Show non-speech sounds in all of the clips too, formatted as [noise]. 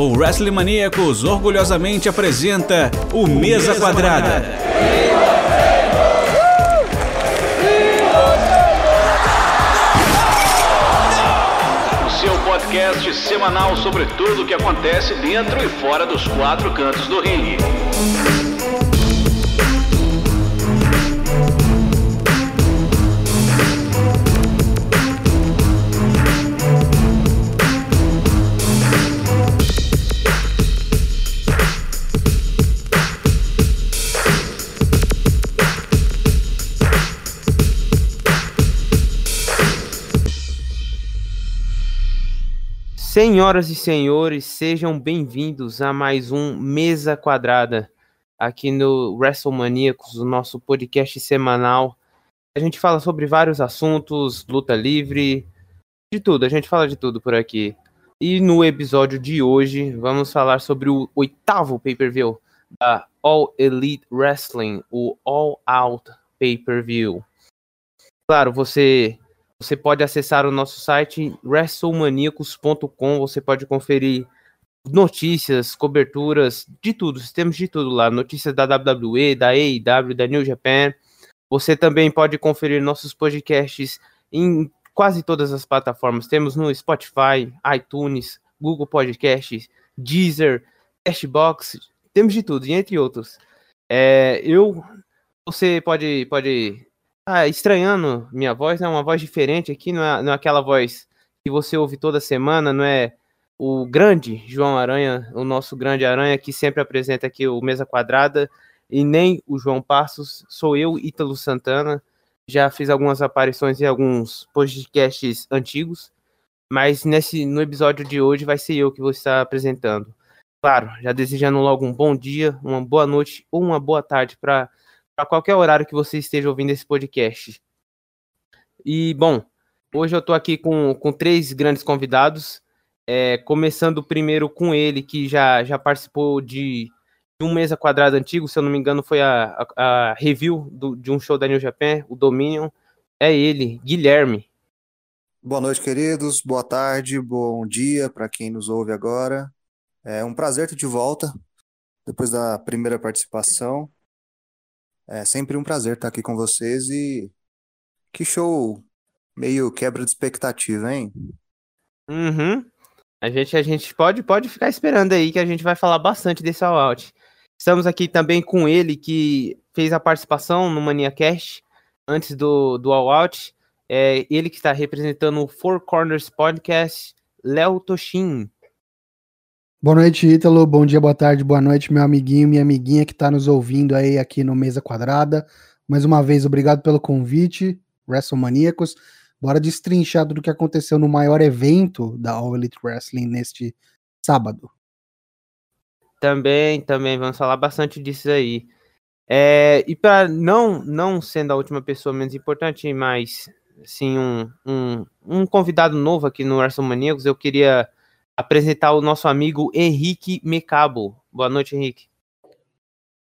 o Wrestling Maníacos orgulhosamente apresenta o Mesa Quadrada. O seu podcast semanal sobre tudo o que acontece dentro e fora dos quatro cantos do ringue. Senhoras e senhores, sejam bem-vindos a mais um Mesa Quadrada aqui no WrestleManiacos, o nosso podcast semanal. A gente fala sobre vários assuntos, luta livre, de tudo, a gente fala de tudo por aqui. E no episódio de hoje, vamos falar sobre o oitavo pay-per-view da All Elite Wrestling, o All Out Pay-per-View. Claro, você você pode acessar o nosso site wrestlemaniacos.com, você pode conferir notícias, coberturas, de tudo, temos de tudo lá, notícias da WWE, da AEW, da New Japan. Você também pode conferir nossos podcasts em quase todas as plataformas. Temos no Spotify, iTunes, Google Podcasts, Deezer, Cashbox, temos de tudo, entre outros. É, eu, você pode, pode ah, estranhando minha voz, né? uma voz diferente aqui, não é, não é aquela voz que você ouve toda semana, não é o grande João Aranha, o nosso grande Aranha, que sempre apresenta aqui o Mesa Quadrada, e nem o João Passos, sou eu, Ítalo Santana, já fiz algumas aparições em alguns podcasts antigos, mas nesse no episódio de hoje vai ser eu que vou estar apresentando. Claro, já desejando logo um bom dia, uma boa noite ou uma boa tarde para a qualquer horário que você esteja ouvindo esse podcast. E, bom, hoje eu estou aqui com, com três grandes convidados, é, começando primeiro com ele, que já, já participou de, um mesa quadrada antigo, se eu não me engano, foi a, a, a review do, de um show da New Japan, o Dominion. É ele, Guilherme. Boa noite, queridos. Boa tarde, bom dia para quem nos ouve agora. É um prazer estar de volta depois da primeira participação. É sempre um prazer estar aqui com vocês e que show meio quebra de expectativa, hein? Uhum. A gente, a gente pode, pode ficar esperando aí que a gente vai falar bastante desse All Out. Estamos aqui também com ele que fez a participação no Mania Cast antes do, do All Out. É ele que está representando o Four Corners Podcast, Léo Toshin. Boa noite, Ítalo. Bom dia, boa tarde, boa noite, meu amiguinho, minha amiguinha que está nos ouvindo aí aqui no Mesa Quadrada. Mais uma vez, obrigado pelo convite, WrestleManiacos. Bora destrinchar do que aconteceu no maior evento da All Elite Wrestling neste sábado. Também, também, vamos falar bastante disso aí. É, e para não, não sendo a última pessoa menos importante, mas sim um, um, um convidado novo aqui no WrestleManiacos, eu queria apresentar o nosso amigo Henrique Mecabo. Boa noite, Henrique.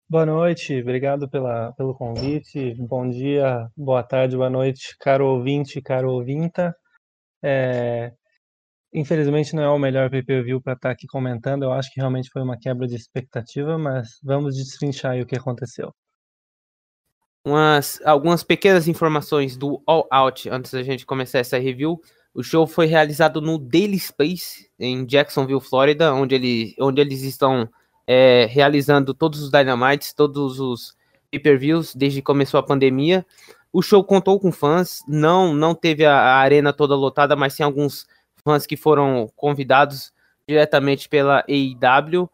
Boa noite, obrigado pela, pelo convite. Bom dia, boa tarde, boa noite, caro ouvinte, caro ouvinta. É, infelizmente não é o melhor pay-per-view para estar tá aqui comentando. Eu acho que realmente foi uma quebra de expectativa, mas vamos destrinchar aí o que aconteceu. Umas, algumas pequenas informações do All Out antes da gente começar essa review. O show foi realizado no Daily Space, em Jacksonville, Flórida, onde, ele, onde eles estão é, realizando todos os Dynamites, todos os pay-per-views, desde que começou a pandemia. O show contou com fãs, não não teve a, a arena toda lotada, mas tem alguns fãs que foram convidados diretamente pela AEW.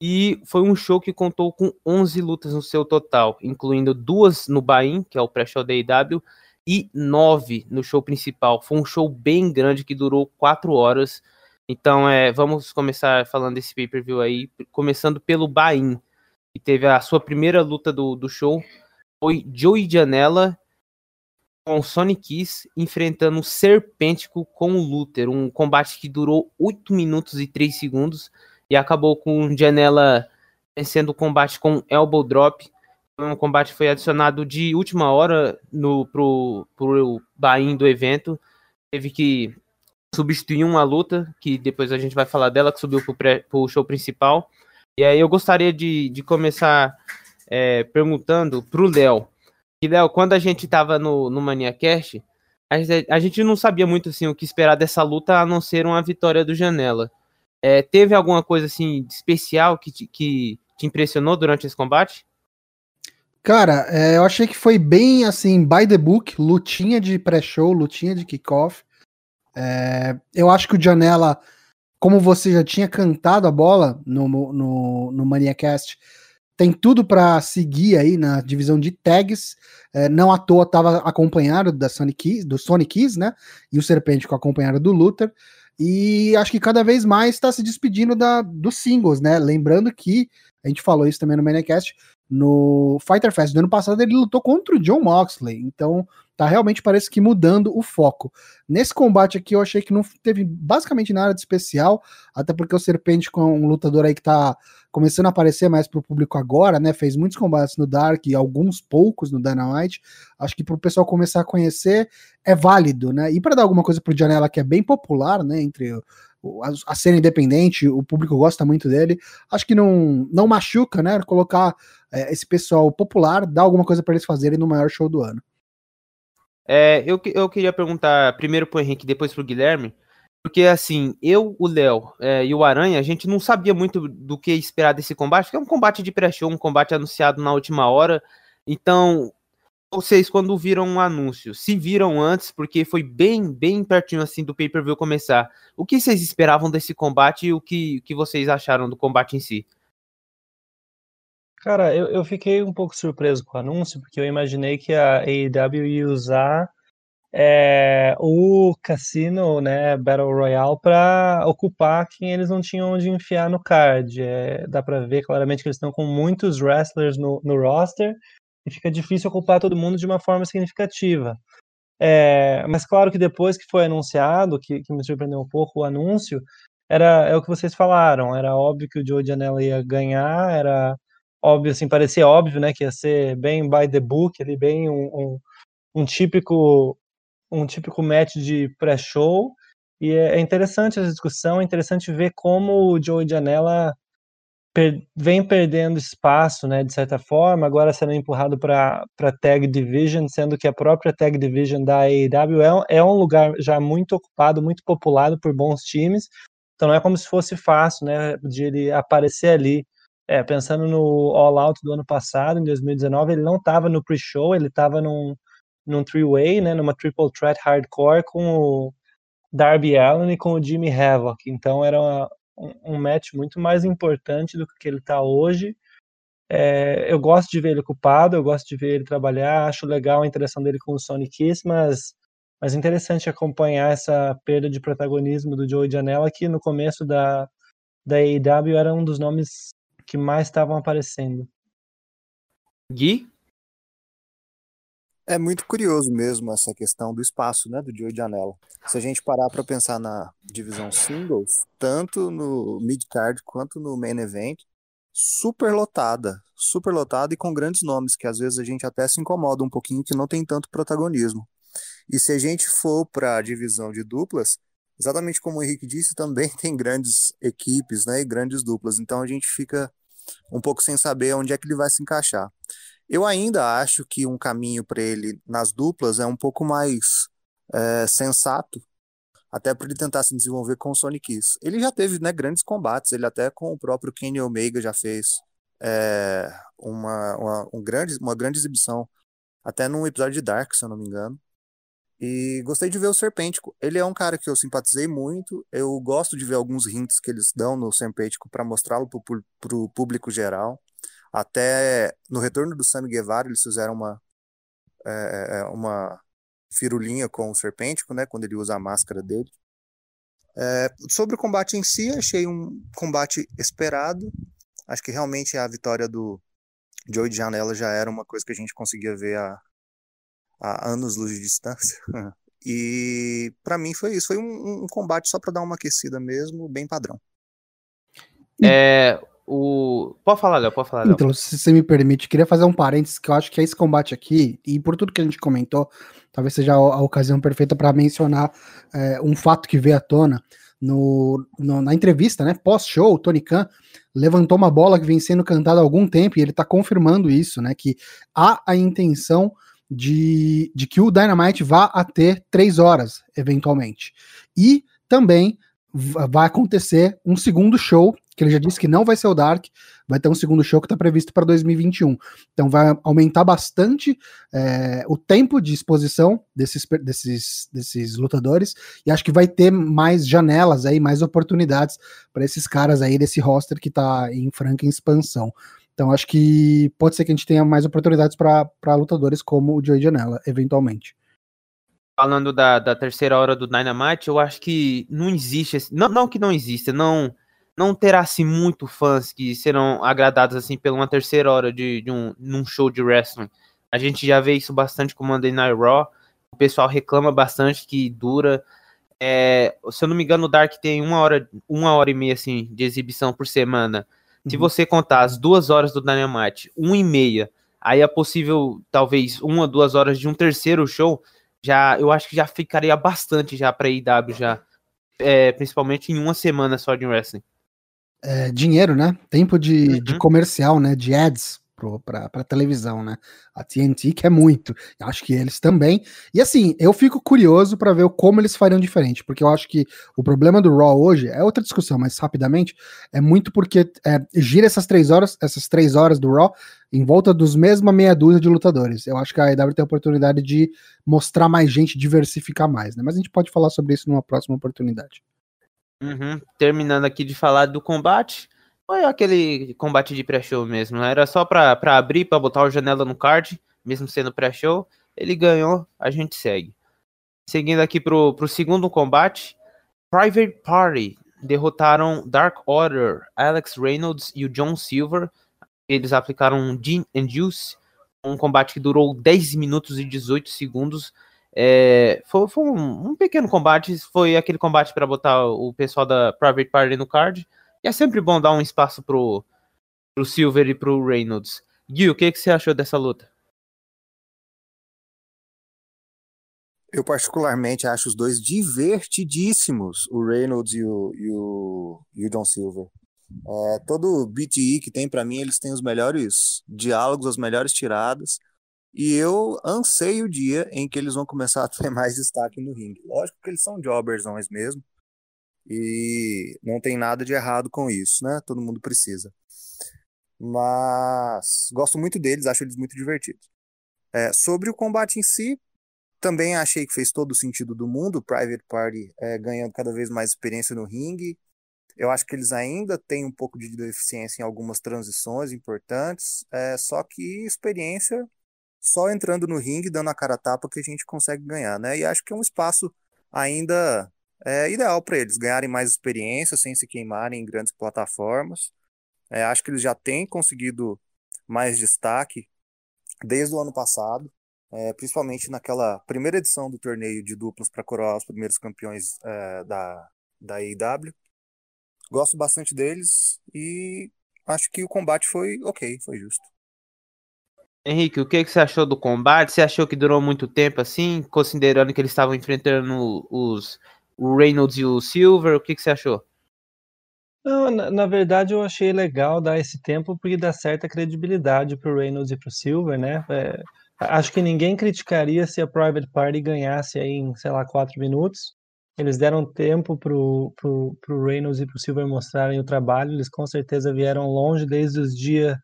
E foi um show que contou com 11 lutas no seu total, incluindo duas no Bahia, que é o pré-show da AEW, e 9 no show principal. Foi um show bem grande que durou 4 horas. Então, é, vamos começar falando desse pay-per-view aí, começando pelo Bain, que teve a sua primeira luta do, do show. Foi Joey Janela com Sonic Kiss enfrentando o Serpêntico com o Luther. Um combate que durou 8 minutos e 3 segundos e acabou com Janela vencendo o combate com Elbow Drop um combate foi adicionado de última hora no pro, pro buy do evento. Teve que substituiu uma luta, que depois a gente vai falar dela, que subiu pro, show principal. E aí eu gostaria de, de começar é, perguntando pro Léo. E Léo, quando a gente tava no, no ManiaCast, a, a gente não sabia muito assim o que esperar dessa luta, a não ser uma vitória do Janela. É, teve alguma coisa assim especial que te, que te impressionou durante esse combate? Cara, é, eu achei que foi bem assim, by the book, lutinha de pré-show, lutinha de kickoff. É, eu acho que o Janela, como você já tinha cantado a bola no, no, no Maniacast, tem tudo para seguir aí na divisão de tags. É, não à toa estava acompanhado da Keys, do Sonic Keys, né? E o Serpente com acompanhado do Luther. E acho que cada vez mais está se despedindo da, dos singles, né? Lembrando que a gente falou isso também no Minecast. No Fighter Fest do ano passado, ele lutou contra o John Moxley. Então, tá realmente parece que mudando o foco. Nesse combate aqui, eu achei que não teve basicamente nada de especial, até porque o Serpente, com um lutador aí que tá começando a aparecer mais pro público agora, né? Fez muitos combates no Dark e alguns poucos no Dynamite. Acho que pro pessoal começar a conhecer é válido, né? E para dar alguma coisa pro Janela que é bem popular, né? Entre a, cena independente, o público gosta muito dele. Acho que não, não machuca, né? Colocar é, esse pessoal popular, dar alguma coisa para eles fazerem no maior show do ano. É, eu, eu queria perguntar primeiro pro Henrique, depois pro Guilherme, porque assim, eu, o Léo é, e o Aranha, a gente não sabia muito do que esperar desse combate, porque é um combate de pré-show, um combate anunciado na última hora. Então, vocês, quando viram um anúncio, se viram antes, porque foi bem, bem pertinho assim do pay-per-view começar. O que vocês esperavam desse combate e o que, que vocês acharam do combate em si? Cara, eu, eu fiquei um pouco surpreso com o anúncio, porque eu imaginei que a AEW ia usar é, o cassino, né, Battle Royale, para ocupar quem eles não tinham onde enfiar no card. É, dá para ver claramente que eles estão com muitos wrestlers no, no roster e fica difícil ocupar todo mundo de uma forma significativa. É, mas claro que depois que foi anunciado, que, que, me surpreendeu um pouco o anúncio, era é o que vocês falaram, era óbvio que o Joe Janela ia ganhar, era óbvio, assim, parecia óbvio, né, que ia ser bem by the book, ali, bem um, um, um típico um típico match de pré-show, e é, é interessante essa discussão, é interessante ver como o Joe Janela per, vem perdendo espaço, né, de certa forma, agora sendo empurrado para a Tag Division, sendo que a própria Tag Division da AEW é, é um lugar já muito ocupado, muito populado por bons times, então não é como se fosse fácil, né, de ele aparecer ali. É, pensando no All Out do ano passado, em 2019, ele não estava no pre-show, ele estava num, num three-way, né, numa triple threat hardcore com o Darby Allin e com o Jimmy Havoc. Então era uma, um match muito mais importante do que ele está hoje. É, eu gosto de ver ele ocupado, eu gosto de ver ele trabalhar, acho legal a interação dele com o Sonic Kiss, mas, mas interessante acompanhar essa perda de protagonismo do Joey Janela, que no começo da, da AEW era um dos nomes que mais estavam aparecendo. Gui? É muito curioso mesmo essa questão do espaço, né, do Joey Janela. Se a gente parar para pensar na divisão singles, tanto no mid card quanto no main event, super lotada, super lotada e com grandes nomes que às vezes a gente até se incomoda um pouquinho que não tem tanto protagonismo. E se a gente for para a divisão de duplas, exatamente como o Henrique disse, também [laughs] tem grandes equipes, né, e grandes duplas. Então a gente fica um pouco sem saber onde é que ele vai se encaixar. Eu ainda acho que um caminho para ele nas duplas é um pouco mais é, sensato, até para ele tentar se desenvolver com o Sonic Kiss. Ele já teve né, grandes combates, ele até com o próprio Kenny Omega já fez é, uma, uma, um grande, uma grande exibição, até num episódio de Dark, se eu não me engano. E gostei de ver o Serpêntico. Ele é um cara que eu simpatizei muito. Eu gosto de ver alguns hints que eles dão no Serpêntico para mostrá-lo para o público geral. Até no retorno do Sammy Guevara, eles fizeram uma, é, é, é, uma firulinha com o Serpêntico, né, quando ele usa a máscara dele. É, sobre o combate em si, achei um combate esperado. Acho que realmente a vitória do Joey de Janela já era uma coisa que a gente conseguia ver há, há anos luz de distância. [laughs] e para mim foi isso. Foi um, um combate só para dar uma aquecida mesmo, bem padrão. É, O... Pode falar, Léo, pode falar, Léo. Então, se você me permite, queria fazer um parênteses, que eu acho que esse combate aqui, e por tudo que a gente comentou, talvez seja a, a ocasião perfeita para mencionar é, um fato que veio à tona. No, no na entrevista, né, pós-show, o Tony Khan levantou uma bola que vem sendo cantada há algum tempo, e ele está confirmando isso, né, que há a intenção de, de que o Dynamite vá a ter três horas, eventualmente. E também vai acontecer um segundo show, que ele já disse que não vai ser o Dark, vai ter um segundo show que está previsto para 2021. Então vai aumentar bastante é, o tempo de exposição desses, desses, desses lutadores, e acho que vai ter mais janelas aí, mais oportunidades para esses caras aí desse roster que está em franca expansão. Então acho que pode ser que a gente tenha mais oportunidades para lutadores como o Joey Janela, eventualmente. Falando da, da terceira hora do Dynamite, eu acho que não existe, não, não que não exista, não não terá assim muito fãs que serão agradados assim pela uma terceira hora de, de um num show de wrestling. A gente já vê isso bastante com o Monday Night Raw. O pessoal reclama bastante que dura. É, se eu não me engano, o Dark tem uma hora, uma hora e meia assim de exibição por semana. Se uhum. você contar as duas horas do Dynamite, uma e meia, aí é possível, talvez, uma, duas horas de um terceiro show, já eu acho que já ficaria bastante já para IW já. É, principalmente em uma semana só de wrestling. É, dinheiro, né? Tempo de, uhum. de comercial, né? De ads para televisão, né? A TNT quer muito, acho que eles também. E assim, eu fico curioso para ver como eles fariam diferente, porque eu acho que o problema do Raw hoje é outra discussão, mas rapidamente é muito porque é, gira essas três horas, essas três horas do Raw em volta dos mesma meia dúzia de lutadores. Eu acho que a AEW tem a oportunidade de mostrar mais gente, diversificar mais, né? Mas a gente pode falar sobre isso numa próxima oportunidade. Uhum. Terminando aqui de falar do combate, foi aquele combate de pré-show mesmo. Né? Era só pra abrir, pra botar o janela no card, mesmo sendo pré-show. Ele ganhou, a gente segue. Seguindo aqui pro, pro segundo combate, Private Party derrotaram Dark Order, Alex Reynolds e o John Silver. Eles aplicaram Gin and Juice, um combate que durou 10 minutos e 18 segundos. É, foi, foi um, um, pequeno combate, foi aquele combate para botar o pessoal da Private Party no card. E é sempre bom dar um espaço pro, pro Silver e pro Reynolds. Gui, o que, que você achou dessa luta? Eu particularmente acho os dois divertidíssimos, o Reynolds e o, e o, e o John Silver. É, todo BTE que tem para mim, eles têm os melhores diálogos, as melhores tiradas. E eu anseio o dia em que eles vão começar a ter [laughs] mais destaque no ringue. Lógico que eles são jobbers, não é mesmo? E não tem nada de errado com isso, né? Todo mundo precisa. Mas gosto muito deles, acho eles muito divertidos. É, sobre o combate em si, também achei que fez todo o sentido do mundo. Private Party é, ganhando cada vez mais experiência no ringue. Eu acho que eles ainda têm um pouco de deficiência em algumas transições importantes, é, só que experiência só entrando no ringue, dando a cara a tapa que a gente consegue ganhar, né? E acho que é um espaço ainda é ideal para eles ganharem mais experiência sem se queimarem em grandes plataformas. É, acho que eles já têm conseguido mais destaque desde o ano passado, é, principalmente naquela primeira edição do torneio de duplas para coroar os primeiros campeões é, da, da AEW. Gosto bastante deles e acho que o combate foi ok, foi justo. Henrique, o que, que você achou do combate? Você achou que durou muito tempo assim, considerando que eles estavam enfrentando os o Reynolds e o Silver, o que, que você achou? Não, na, na, verdade eu achei legal dar esse tempo porque dá certa credibilidade pro Reynolds e pro Silver, né? É, acho que ninguém criticaria se a Private Party ganhasse aí em, sei lá, quatro minutos. Eles deram tempo pro, pro Reynolds e pro Silver mostrarem o trabalho. Eles com certeza vieram longe desde os dias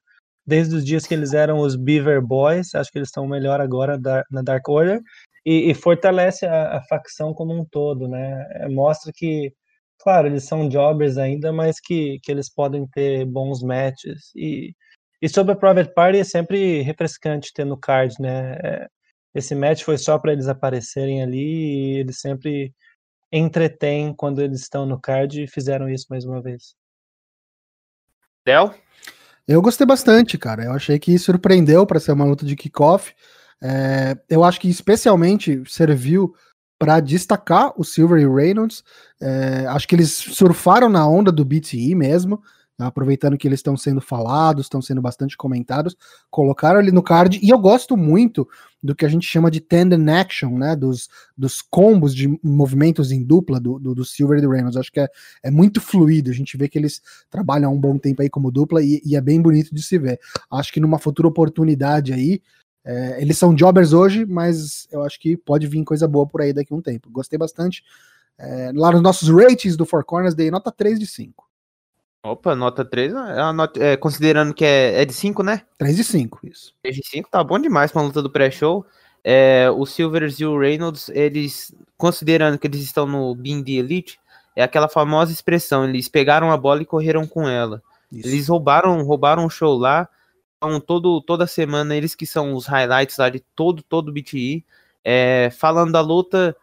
desde os dias que eles eram os Beaver Boys. Acho que eles estão melhor agora na Dark Order e, e fortalece a, a, facção como um todo, né? É, mostra que, claro, eles são jobbers ainda, mas que, que eles podem ter bons matches. E, e sobre a Private Party é sempre refrescante ter no card, né? É, esse match foi só para eles aparecerem ali e eles sempre entretêm quando eles estão no card e fizeram isso mais uma vez. Del? Eu gostei bastante, cara. Eu achei que surpreendeu para ser uma luta de kickoff. É, eu acho que especialmente serviu para destacar o Silver e o Reynolds. É, acho que eles surfaram na onda do BTE mesmo. Aproveitando que eles estão sendo falados, estão sendo bastante comentados, colocaram ali no card, e eu gosto muito do que a gente chama de tandem action, né, dos, dos combos de movimentos em dupla do, do, do Silver e do Reynolds, acho que é, é muito fluido, a gente vê que eles trabalham há um bom tempo aí como dupla, e, e é bem bonito de se ver, acho que numa futura oportunidade aí, é, eles são jobbers hoje, mas eu acho que pode vir coisa boa por aí daqui a um tempo, gostei bastante, é, lá nos nossos ratings do Four Corners, dei nota 3 de 5. Opa, nota 3, é nota, é, considerando que é, é, de 5, né? 3 de 5, isso. 3 de 5, tá bom demais pra luta do pré-show. É, o Silvers e o Reynolds, eles, considerando que eles estão no Being the Elite, é aquela famosa expressão, eles pegaram a bola e correram com ela. Isso. Eles roubaram, roubaram o show lá, então todo, toda semana eles que são os highlights lá de todo, todo o BTI. É, falando da luta,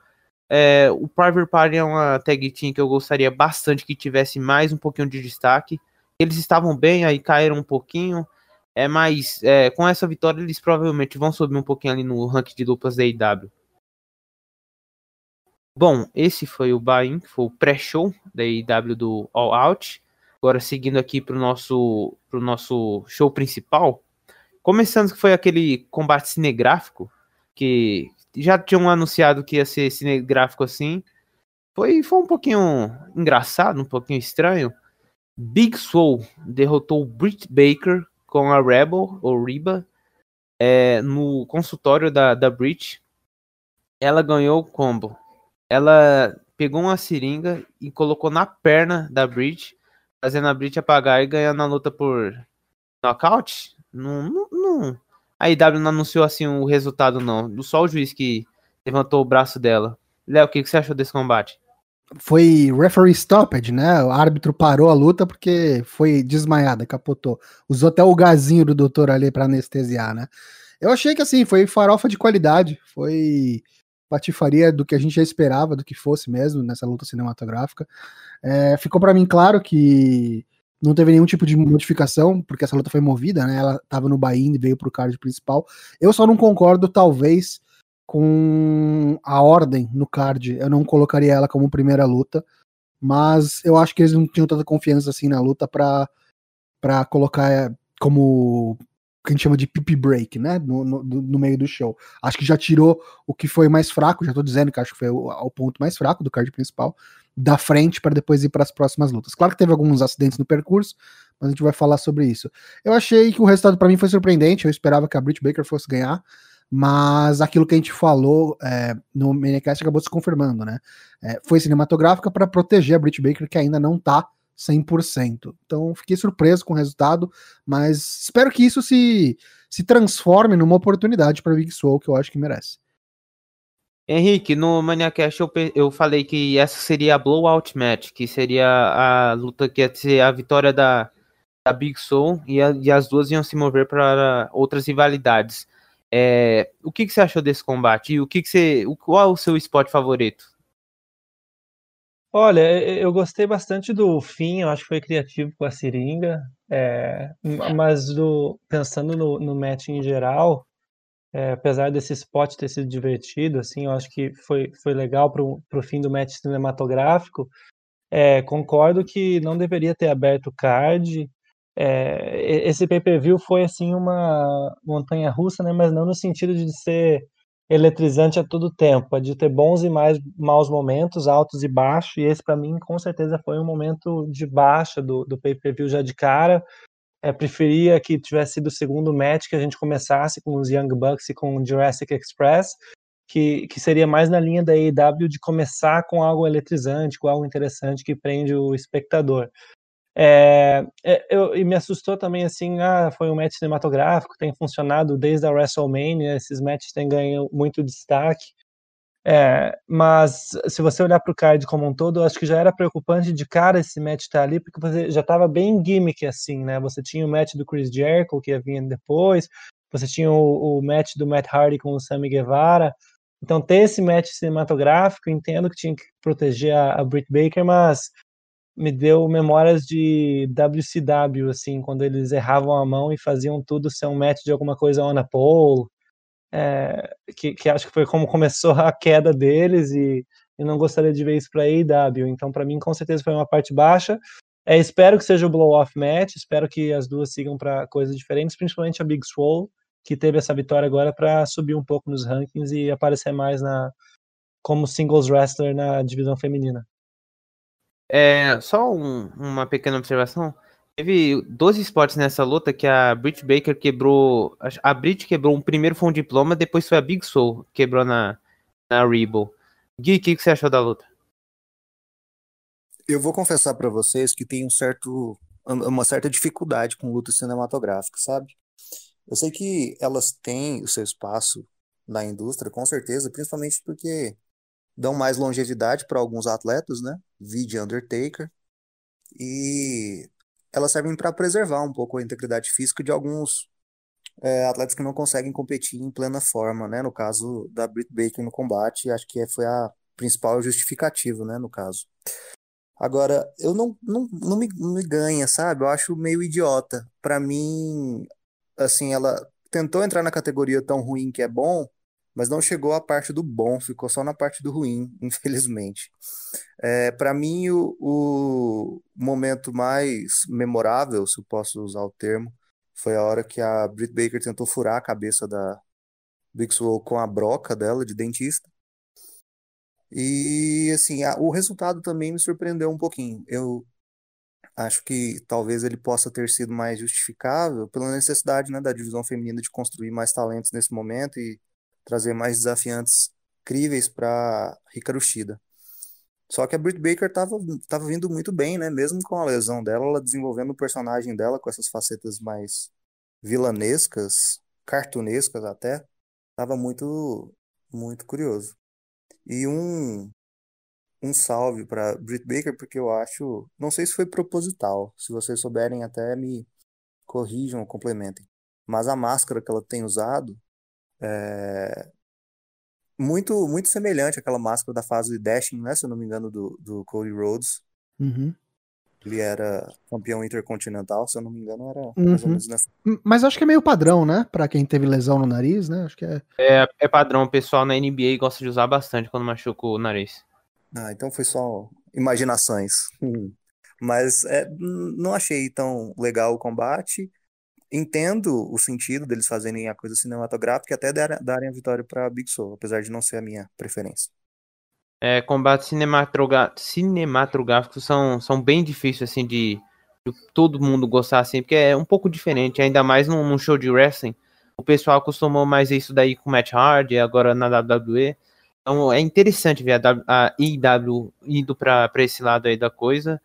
é, o Private Party é uma tag team que eu gostaria bastante que tivesse mais um pouquinho de destaque. Eles estavam bem, aí caíram um pouquinho. É, mas é, com essa vitória eles provavelmente vão subir um pouquinho ali no ranking de duplas da IW. Bom, esse foi o buy-in, foi o pré-show da IW do All Out. Agora seguindo aqui para o nosso, pro nosso show principal. Começando que foi aquele combate cinegráfico que já tinham anunciado que ia ser cinegráfico assim. Foi, foi um pouquinho engraçado, um pouquinho estranho. Big Soul derrotou Britt Baker com a Rebel, ou Reba, é, no consultório da, da Britt. Ela ganhou o combo. Ela pegou uma seringa e colocou na perna da Britt, fazendo a Britt apagar e ganhando a luta por nocaute. Não, não, não, a IW não anunciou assim o resultado, não. Só o juiz que levantou o braço dela. Léo, o que, que você achou desse combate? Foi referee stoppage, né? O árbitro parou a luta porque foi desmaiada, capotou. Usou até o gazinho do doutor ali para anestesiar, né? Eu achei que assim, foi farofa de qualidade, foi patifaria do que a gente já esperava, do que fosse mesmo nessa luta cinematográfica. É, ficou para mim claro que não teve nenhum tipo de modificação, porque essa luta foi movida, né? Ela tava no Bahia e veio pro card principal. Eu só não concordo, talvez, com a ordem no card. Eu não colocaria ela como primeira luta, mas eu acho que eles não tinham tanta confiança assim na luta pra, pra colocar eh, como que a gente chama de pipi break, né? No, no, no, meio do show. Acho que já tirou o que foi mais fraco, já tô dizendo que acho que foi o, o ponto mais fraco do card principal da frente para depois ir para as próximas lutas. Claro que teve alguns acidentes no percurso, mas a gente vai falar sobre isso. Eu achei que o resultado para mim foi surpreendente, eu esperava que a Britt Baker fosse ganhar, mas aquilo que a gente falou é, no Minicast acabou se confirmando, né? É, foi cinematográfica para proteger a Britt Baker, que ainda não tá 100%. Então, fiquei surpreso com o resultado, mas espero que isso se, se transforme numa oportunidade para Big Soul, que eu acho que merece. Henrique, no Maniacast eu, eu falei que essa seria a blowout match, que seria a luta que ia ser a vitória da, da Big Soul e, a, e as duas iam se mover para outras rivalidades. É, o que, que, você achou desse combate? E o que, que você. Qual é o seu spot favorito? Olha, eu gostei bastante do fim, eu acho que foi criativo com a seringa, é, mas do, pensando no, no match em geral, é, apesar desse spot ter sido divertido, assim, eu acho que foi, foi legal para o fim do match cinematográfico. É, concordo que não deveria ter aberto o card. É, esse pay-per-view foi assim uma montanha russa, né? Mas não no sentido de ser eletrizante a todo tempo, de ter bons e mais maus momentos, altos e baixos. E esse para mim com certeza foi um momento de baixa do, do pay-per-view já de cara é, preferia que tivesse sido o segundo match que a gente começasse com os Young Bucks e com o Jurassic Express, que, que seria mais na linha da AEW de começar com algo eletrizante, com algo interessante que prende o espectador. É, é, eu, e me assustou também assim, ah, foi um match cinematográfico, tem funcionado desde a WrestleMania, esses matches têm ganho muito destaque. É, mas se você olhar para o card como um todo, eu acho que já era preocupante de cara esse match estar tá ali, porque você já estava bem gimmick assim, né? Você tinha o match do Chris Jericho, que ia vir depois, você tinha o, o match do Matt Hardy com o Sammy Guevara. Então, ter esse match cinematográfico, entendo que tinha que proteger a, a Britt Baker, mas me deu memórias de WCW, assim, quando eles erravam a mão e faziam tudo ser um match de alguma coisa on a pole, é, que, que, acho que foi como começou a queda deles e eu não gostaria de ver isso para a AEW. Então, para mim, com certeza foi uma parte baixa. É, espero que seja o blow-off match, espero que as duas sigam para coisas diferentes, principalmente a Big Swole, que teve essa vitória agora para subir um pouco nos rankings e aparecer mais na como singles wrestler na divisão feminina. É, só um, uma pequena observação. Teve 12 spots nessa luta que a Britt Baker quebrou. A Britt quebrou um primeiro foi um diploma, depois foi a Big Soul quebrou na, na Rebo. Gui, o que, que você achou da luta? Eu vou confessar para vocês que tem um certo, uma certa dificuldade com luta cinematográfica, sabe? Eu sei que elas têm o seu espaço na indústria, com certeza, principalmente porque dão mais longevidade para alguns atletas, né? Vide Undertaker. E elas servem para preservar um pouco a integridade física de alguns é, atletas que não conseguem competir em plena forma, né? No caso da Britt Baker no combate, acho que foi a principal justificativa, né? No caso. Agora, eu não, não, não, me, me ganha, sabe? Eu acho meio idiota. Para mim, assim, ela tentou entrar na categoria tão ruim que é bom, mas não chegou à parte do bom, ficou só na parte do ruim, [laughs] infelizmente. É, para mim, o, o, momento mais memorável, se eu posso usar o termo, foi a hora que a Britt Baker tentou furar a cabeça da Big Swole com a broca dela de dentista. E assim, a, o resultado também me surpreendeu um pouquinho. Eu acho que talvez ele possa ter sido mais justificável pela necessidade né, da divisão feminina de construir mais talentos nesse momento e trazer mais desafiantes críveis para Hikaru Shida. Só que a Britt Baker estava tava vindo muito bem, né? Mesmo com a lesão dela, ela desenvolvendo o personagem dela com essas facetas mais vilanescas, cartunescas até, estava muito muito curioso. E um um salve para Britt Baker porque eu acho, não sei se foi proposital, se vocês souberem até me corrijam ou complementem. Mas a máscara que ela tem usado é muito muito semelhante àquela máscara da fase Dashing, né, se eu não me engano, do, do Cody Rhodes. Uhum. Ele era campeão intercontinental, se eu não me engano, era uhum. mais ou menos nessa. Mas acho que é meio padrão, né? Pra quem teve lesão no nariz, né? Acho que é. É, é padrão, o pessoal na NBA gosta de usar bastante quando machuca o nariz. Ah, então foi só imaginações. Mas é, não achei tão legal o combate entendo o sentido deles fazerem a coisa cinematográfica e até darem a vitória para Big Soul, apesar de não ser a minha preferência. É, combates cinematográficos são, são bem difíceis assim de, de, todo mundo gostar assim, porque é um pouco diferente, ainda mais num, num, show de wrestling. O pessoal acostumou mais isso daí com Matt Hardy, agora na WWE. Então é interessante ver a, a IW indo para esse lado aí da coisa.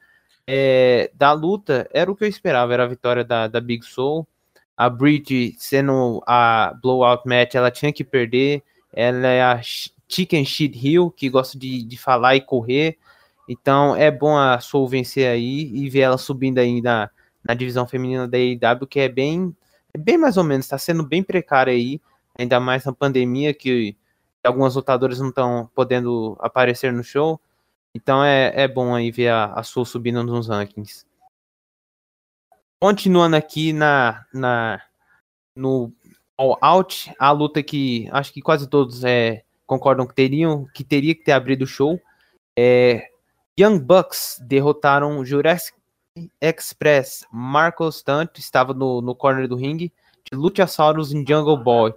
É, da luta, era o que eu esperava, era a vitória da, da Big Soul a Bridge sendo a blowout match, ela tinha que perder. Ela é a Chicken Shit Hill, que gosta de, de falar e correr. Então é bom a Soul vencer aí e ver ela subindo aí na, na divisão feminina da AEW, que é bem, é bem mais ou menos, está sendo bem precária aí, ainda mais na pandemia, que algumas lutadoras não estão podendo aparecer no show. Então é, é bom aí ver a, a Soul subindo nos rankings. Continuando aqui na, na no All Out, a luta que acho que quase todos é, concordam que teriam, que teria que ter abrido o show. É, Young Bucks derrotaram Jurassic Express. Marcos Stunt estava no, no corner do ringue de Luchasaurus em Jungle Boy.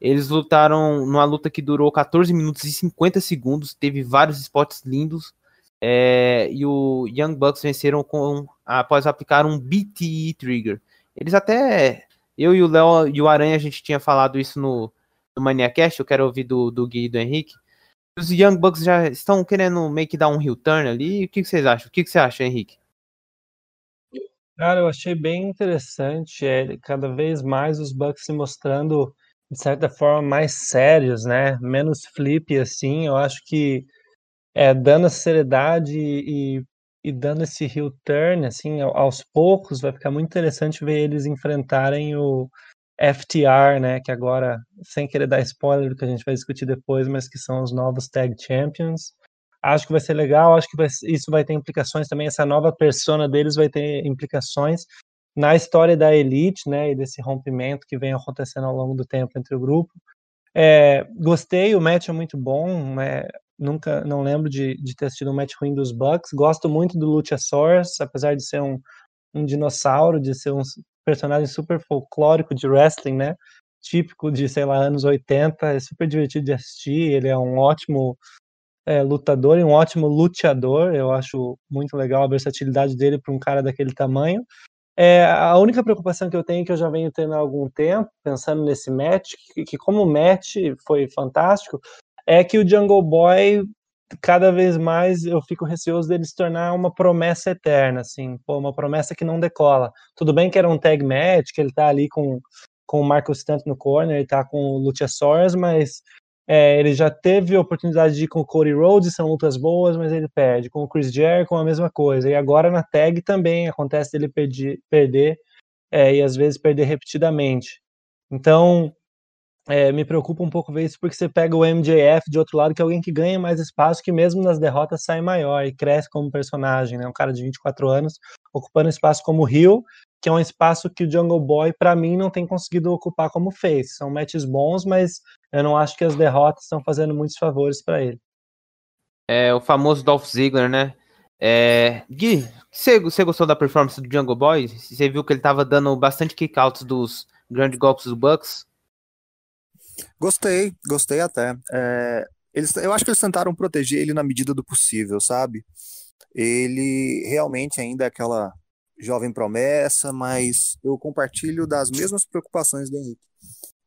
Eles lutaram numa luta que durou 14 minutos e 50 segundos, teve vários spots lindos. É, e o Young Bucks venceram com após aplicar um BTE Trigger. Eles até. Eu e o Léo e o Aranha, a gente tinha falado isso no, no Maniacast, eu quero ouvir do, do Gui e do Henrique. Os Young Bucks já estão querendo meio que dar um heel turn ali. O que, que vocês acham? O que, que você acha, Henrique? Cara, eu achei bem interessante. É, cada vez mais os Bucks se mostrando, de certa forma, mais sérios, né? Menos flip, assim. Eu acho que é, dando a seriedade e, e dando esse heel turn, assim, aos poucos, vai ficar muito interessante ver eles enfrentarem o FTR, né, que agora, sem querer dar spoiler do que a gente vai discutir depois, mas que são os novos Tag Champions. Acho que vai ser legal, acho que vai, isso vai ter implicações também, essa nova persona deles vai ter implicações na história da Elite, né, e desse rompimento que vem acontecendo ao longo do tempo entre o grupo. É, gostei, o match é muito bom, né, nunca, não lembro de, de ter assistido um match ruim dos Bucks. Gosto muito do Luchasaurus, apesar de ser um, um dinossauro, de ser um personagem super folclórico de wrestling, né? Típico de, sei lá, anos 80, é super divertido de assistir. Ele é um ótimo é, lutador e um ótimo luteador. Eu acho muito legal a versatilidade dele para um cara daquele tamanho. É, a única preocupação que eu tenho, que eu já venho tendo há algum tempo, pensando nesse match, que, que como o match foi fantástico, é que o Jungle Boy, cada vez mais eu fico receoso dele se tornar uma promessa eterna, assim, pô, uma promessa que não decola. Tudo bem que era um tag match, que ele tá ali com, com o Marcos Stunt no corner, ele tá com o Luchasaurus, mas é, ele já teve a oportunidade de ir com o Cody Rhodes, são lutas boas, mas ele perde. Com o Chris Jericho, a mesma coisa. E agora na tag também acontece dele perder, perder é, e às vezes perder repetidamente. Então, é, me preocupa um pouco ver isso, porque você pega o MJF de outro lado, que é alguém que ganha mais espaço, que mesmo nas derrotas sai maior e cresce como personagem, né? Um cara de 24 anos, ocupando espaço como Rio, que é um espaço que o Jungle Boy, para mim, não tem conseguido ocupar como fez. São matches bons, mas eu não acho que as derrotas estão fazendo muitos favores para ele. É o famoso Dolph Ziggler, né? É... Gui, você, você gostou da performance do Jungle Boy? Você viu que ele tava dando bastante kickouts dos grandes golpes do Bucks? Gostei, gostei até. É, eles, eu acho que eles tentaram proteger ele na medida do possível, sabe? Ele realmente ainda é aquela jovem promessa, mas eu compartilho das mesmas preocupações do Henrique.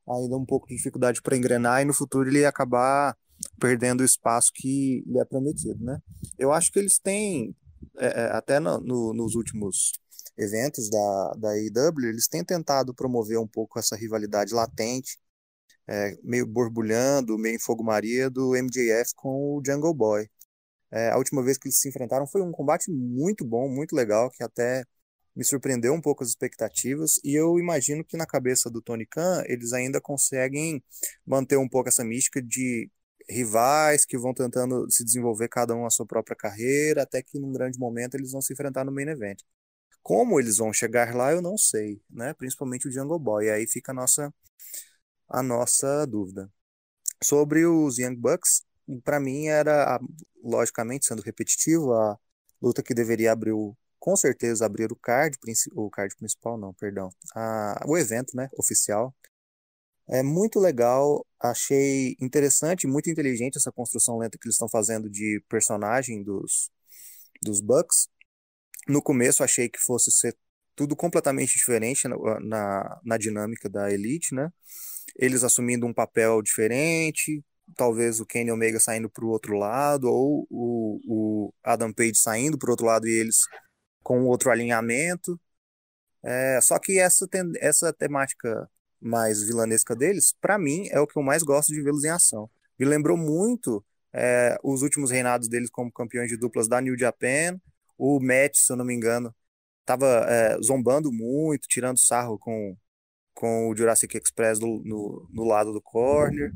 Ainda um pouco de dificuldade para engrenar e no futuro ele acabar perdendo o espaço que lhe é prometido, né? Eu acho que eles têm, é, é até no, no, nos últimos eventos da, da AEW, eles têm tentado promover um pouco essa rivalidade latente, é, meio borbulhando, meio em fogo-maria do MJF com o Jungle Boy. É, a última vez que eles se enfrentaram foi um combate muito bom, muito legal, que até me surpreendeu um pouco as expectativas e eu imagino que na cabeça do Tony Khan eles ainda conseguem manter um pouco essa mística de rivais que vão tentando se desenvolver cada um a sua própria carreira até que num grande momento eles vão se enfrentar no main event. Como eles vão chegar lá eu não sei, né? Principalmente o Jungle Boy. E aí fica a nossa a nossa dúvida. Sobre os Young Bucks, para mim era logicamente sendo repetitivo a luta que deveria abrir o com certeza abrir o card, o card principal não, perdão, a, o evento, né, oficial. É muito legal, achei interessante, muito inteligente essa construção lenta que eles estão fazendo de personagem dos, dos Bucks. No começo achei que fosse ser tudo completamente diferente na, na, na dinâmica da Elite, né? Eles assumindo um papel diferente, talvez o Kenny Omega saindo para o outro lado, ou o, o Adam Page saindo para o outro lado e eles com outro alinhamento. É, só que essa, tem, essa temática mais vilanesca deles, para mim, é o que eu mais gosto de vê-los em ação. Me lembrou muito é, os últimos reinados deles como campeões de duplas da New Japan. O Matt, se eu não me engano, estava é, zombando muito, tirando sarro com, com o Jurassic Express do, no, no lado do corner.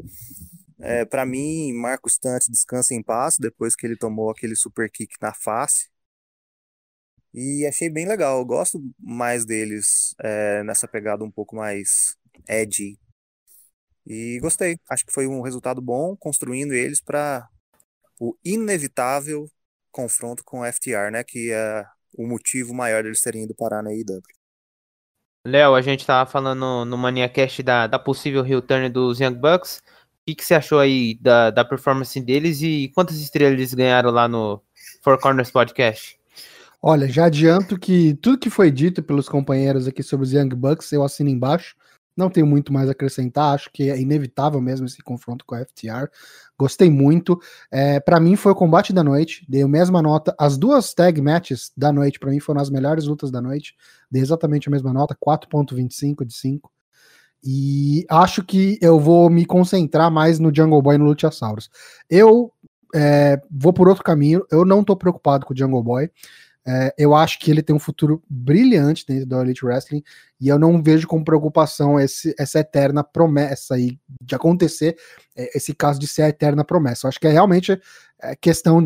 É, para mim, Marcos Stunt descansa em paz depois que ele tomou aquele super kick na face. E achei bem legal. Eu gosto mais deles é, nessa pegada um pouco mais edgy. E gostei. Acho que foi um resultado bom, construindo eles para o inevitável confronto com o FTR, né? Que é o motivo maior deles terem ido parar na IW. Léo, a gente tava falando no Maniacast da, da possível return dos Young Bucks. O que, que você achou aí da, da performance deles e quantas estrelas eles ganharam lá no Four Corners Podcast? Olha, já adianto que tudo que foi dito pelos companheiros aqui sobre os Young Bucks eu assino embaixo. Não tenho muito mais a acrescentar, acho que é inevitável mesmo esse confronto com a FTR. Gostei muito. É, para mim foi o combate da noite, dei a mesma nota. As duas tag matches da noite, para mim, foram as melhores lutas da noite. Dei exatamente a mesma nota, 4.25 de 5. E acho que eu vou me concentrar mais no Jungle Boy e no Luchasaurus. Eu é, vou por outro caminho, eu não tô preocupado com o Jungle Boy. É, eu acho que ele tem um futuro brilhante dentro do Elite Wrestling e eu não vejo com preocupação esse, essa eterna promessa aí de acontecer é, esse caso de ser a eterna promessa. Eu acho que é realmente é, questão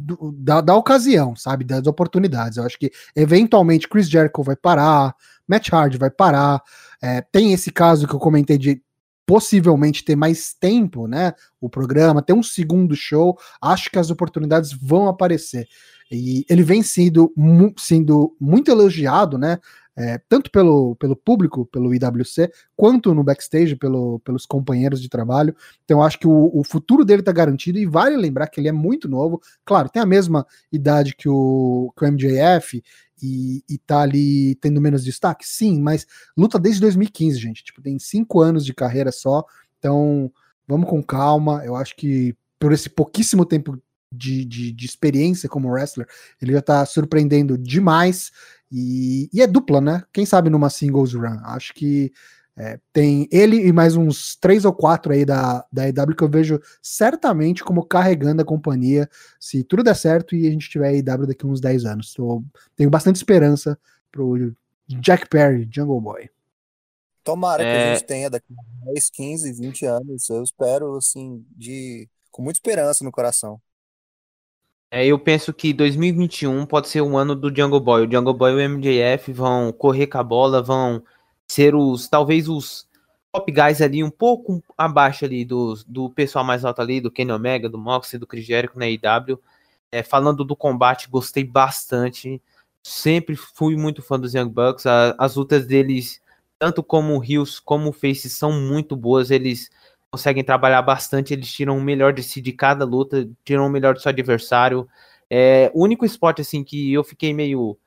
do, da, da ocasião, sabe, das oportunidades. Eu acho que eventualmente Chris Jericho vai parar, Matt Hardy vai parar. É, tem esse caso que eu comentei de possivelmente ter mais tempo, né? O programa, ter um segundo show, acho que as oportunidades vão aparecer. E ele vem sendo, mu sendo muito elogiado, né? É, tanto pelo, pelo público, pelo IWC, quanto no backstage, pelo, pelos companheiros de trabalho. Então, acho que o, o futuro dele está garantido e vale lembrar que ele é muito novo. Claro, tem a mesma idade que o, que o MJF e, e tá ali tendo menos destaque? Sim, mas luta desde 2015, gente. Tipo, tem cinco anos de carreira só. Então, vamos com calma. Eu acho que por esse pouquíssimo tempo de, de, de experiência como wrestler, ele já tá surpreendendo demais. E, e, é dupla, né? Quem sabe numa singles run? Acho que é, tem ele e mais uns três ou quatro aí da, da EW que eu vejo certamente como carregando a companhia se tudo der certo e a gente tiver a EW daqui uns 10 anos. Então, tenho bastante esperança pro Jack Perry, Jungle Boy. Tomara é... que a é. gente tenha daqui 10, 15, 20 anos. Eu espero, assim, de com muita esperança no coração. É, eu penso que 2021 pode ser o ano do Jungle Boy. O Jungle Boy e o MJF vão correr com a bola, vão ser os, talvez os top guys ali um pouco abaixo ali do, do pessoal mais alto ali, do Kenny Omega, do Moxley, do Chris Jericho na IW. É, falando do combate, gostei bastante. Sempre fui muito fã dos Young Bucks. A, as lutas deles, tanto como Rios como Face, são muito boas. Eles conseguem trabalhar bastante. Eles tiram o melhor de si de cada luta, tiram o melhor do seu adversário. É, o único spot assim que eu fiquei meio,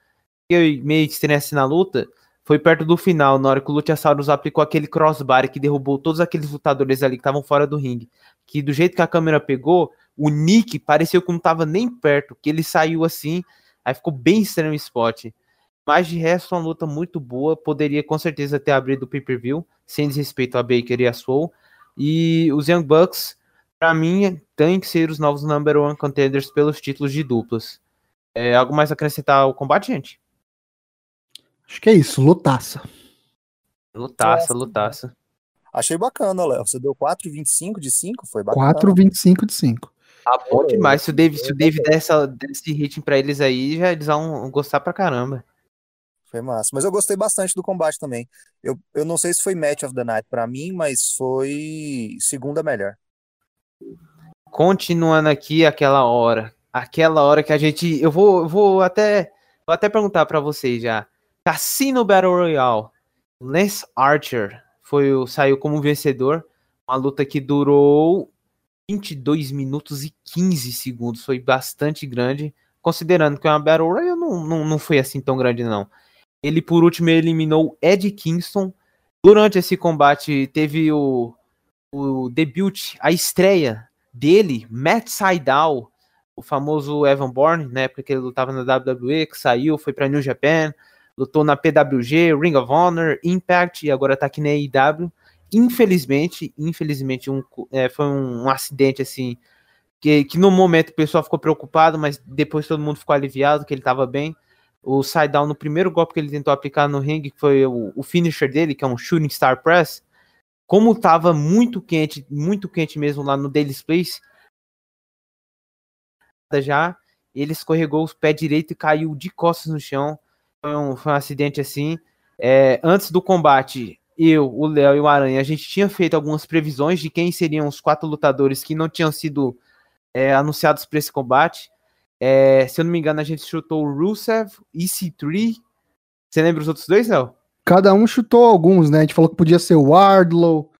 meio estresse na luta foi perto do final, na hora que o Luchasaurus aplicou aquele crossbar que derrubou todos aqueles lutadores ali que estavam fora do ringue. Que do jeito que a câmera pegou, o Nick pareceu que não estava nem perto, que ele saiu assim, aí ficou bem estranho o spot. Mas de resto, uma luta muito boa, poderia com certeza ter abrido o pay-per-view, sem desrespeito a Baker e a Soul. E os Young Bucks, para mim, tem que ser os novos number one contenders pelos títulos de duplas. É, algo mais a acrescentar ao combate, gente? Acho que é isso, lutaça. Lutaça, lutaça. Achei bacana, Léo. Você deu 4,25 de 5, foi bacana. 4,25 de 5. Ah, bom demais. Se o David, se o David der essa, esse rating pra eles aí, já eles vão gostar pra caramba. Foi massa. Mas eu gostei bastante do combate também. Eu, eu não sei se foi Match of the Night pra mim, mas foi segunda melhor. Continuando aqui aquela hora. Aquela hora que a gente. Eu vou, vou até. Vou até perguntar para vocês já. Cassino Battle Royale. Lance Archer foi saiu como vencedor. Uma luta que durou 22 minutos e 15 segundos. Foi bastante grande. Considerando que é uma Battle Royale, não, não, não foi assim tão grande, não. Ele, por último, eliminou Ed Kingston. Durante esse combate, teve o, o debut, a estreia dele, Matt Sydal, o famoso Evan Bourne, na época que ele lutava na WWE, que saiu, foi para New Japan lutou na PWG, Ring of Honor, Impact e agora tá aqui na AEW. Infelizmente, infelizmente um, é, foi um, um, acidente assim que, que no momento o pessoal ficou preocupado, mas depois todo mundo ficou aliviado que ele tava bem. O side-down no primeiro golpe que ele tentou aplicar no ringue, que foi o, o finisher dele, que é um Shooting Star Press, como tava muito quente, muito quente mesmo lá no Daily Place, já ele escorregou os pés direito e caiu de costas no chão foi um, foi um acidente assim. É, antes do combate, eu, o Léo e o Aranha, a gente tinha feito algumas previsões de quem seriam os quatro lutadores que não tinham sido é, anunciados para esse combate. É, se eu não me engano, a gente chutou o Rusev, EC3. Você lembra os outros dois, Léo? Cada um chutou alguns, né? A gente falou que podia ser o Wardlow.